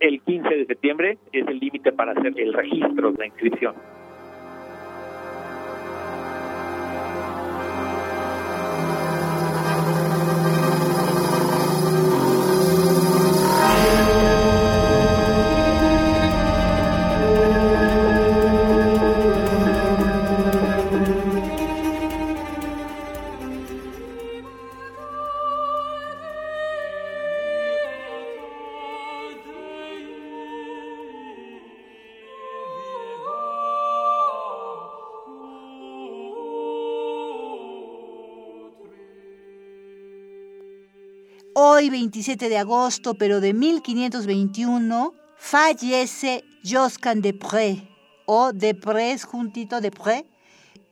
El 15 de septiembre es el límite para hacer el registro, de la inscripción. Hoy, 27 de agosto, pero de 1521, fallece Josquin de Pré, o de Prés, juntito de Pré,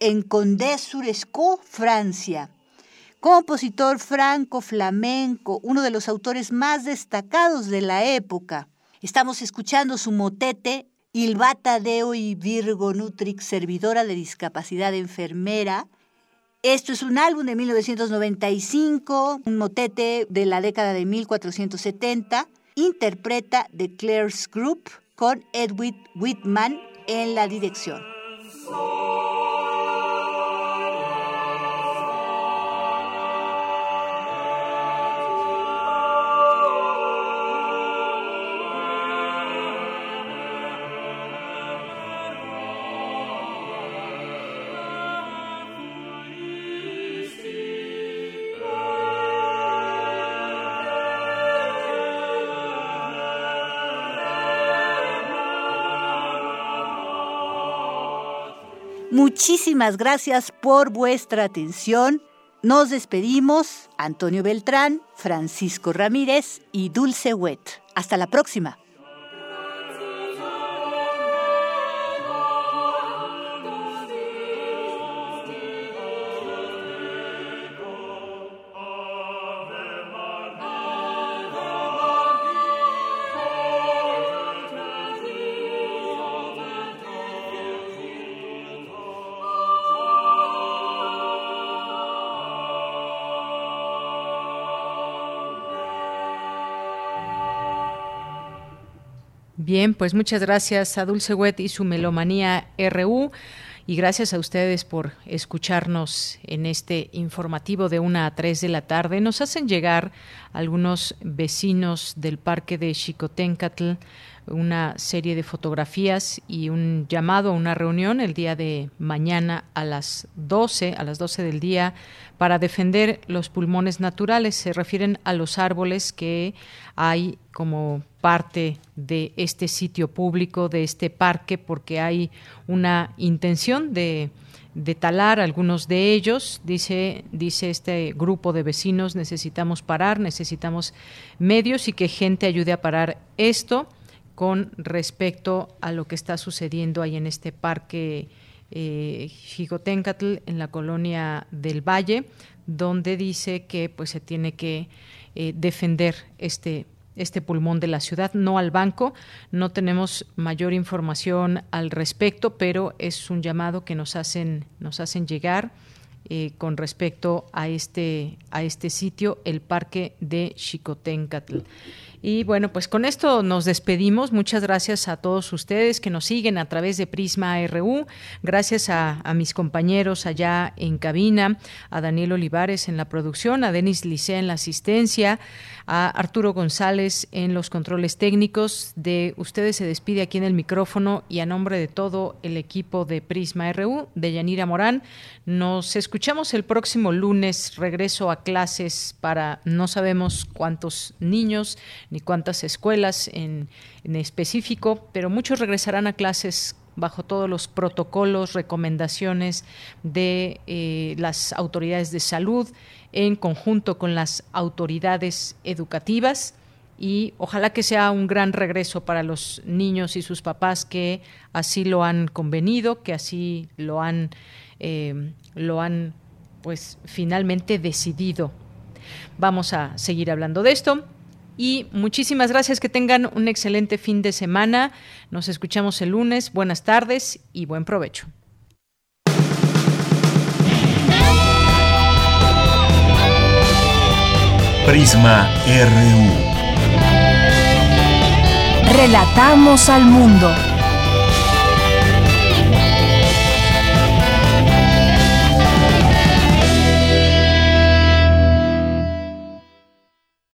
en Condé-sur-Escaut, Francia. Compositor franco-flamenco, uno de los autores más destacados de la época. Estamos escuchando su motete Il Bata Deo y Virgo Nutrix, servidora de discapacidad enfermera, esto es un álbum de 1995, un motete de la década de 1470. Interpreta The Claire's Group con Edwin Whitman en la dirección. Muchísimas gracias por vuestra atención. Nos despedimos Antonio Beltrán, Francisco Ramírez y Dulce Wet. Hasta la próxima. Bien, pues muchas gracias a Dulce Wet y su Melomanía RU y gracias a ustedes por escucharnos en este informativo de una a 3 de la tarde. Nos hacen llegar algunos vecinos del parque de Xicoténcatl una serie de fotografías y un llamado a una reunión el día de mañana a las 12, a las 12 del día, para defender los pulmones naturales. Se refieren a los árboles que hay como parte de este sitio público, de este parque, porque hay una intención de talar algunos de ellos. Dice, dice este grupo de vecinos, necesitamos parar, necesitamos medios y que gente ayude a parar esto con respecto a lo que está sucediendo ahí en este parque eh, en la colonia del Valle, donde dice que pues se tiene que eh, defender este este pulmón de la ciudad, no al banco. No tenemos mayor información al respecto, pero es un llamado que nos hacen, nos hacen llegar eh, con respecto a este, a este sitio, el Parque de Xicoténcatl. Y bueno, pues con esto nos despedimos. Muchas gracias a todos ustedes que nos siguen a través de Prisma RU. Gracias a, mis compañeros allá en cabina, a Daniel Olivares en la producción, a Denis Licea en la asistencia, a Arturo González en los controles técnicos. De ustedes se despide aquí en el micrófono y a nombre de todo el equipo de Prisma RU, de Yanira Morán. Nos escuchamos el próximo lunes. Regreso a clases para no sabemos cuántos niños ni cuántas escuelas en, específico, pero muchos regresarán a clases bajo todos los protocolos, recomendaciones de eh, las autoridades de salud en conjunto con las autoridades educativas y ojalá que sea un gran regreso para los niños y sus papás que así lo han convenido, que así lo han, eh, lo han pues finalmente decidido. Vamos a seguir hablando de esto y muchísimas gracias. Que tengan un excelente fin de semana. Nos escuchamos el lunes. Buenas tardes y buen provecho. Prisma RU. Relatamos al mundo.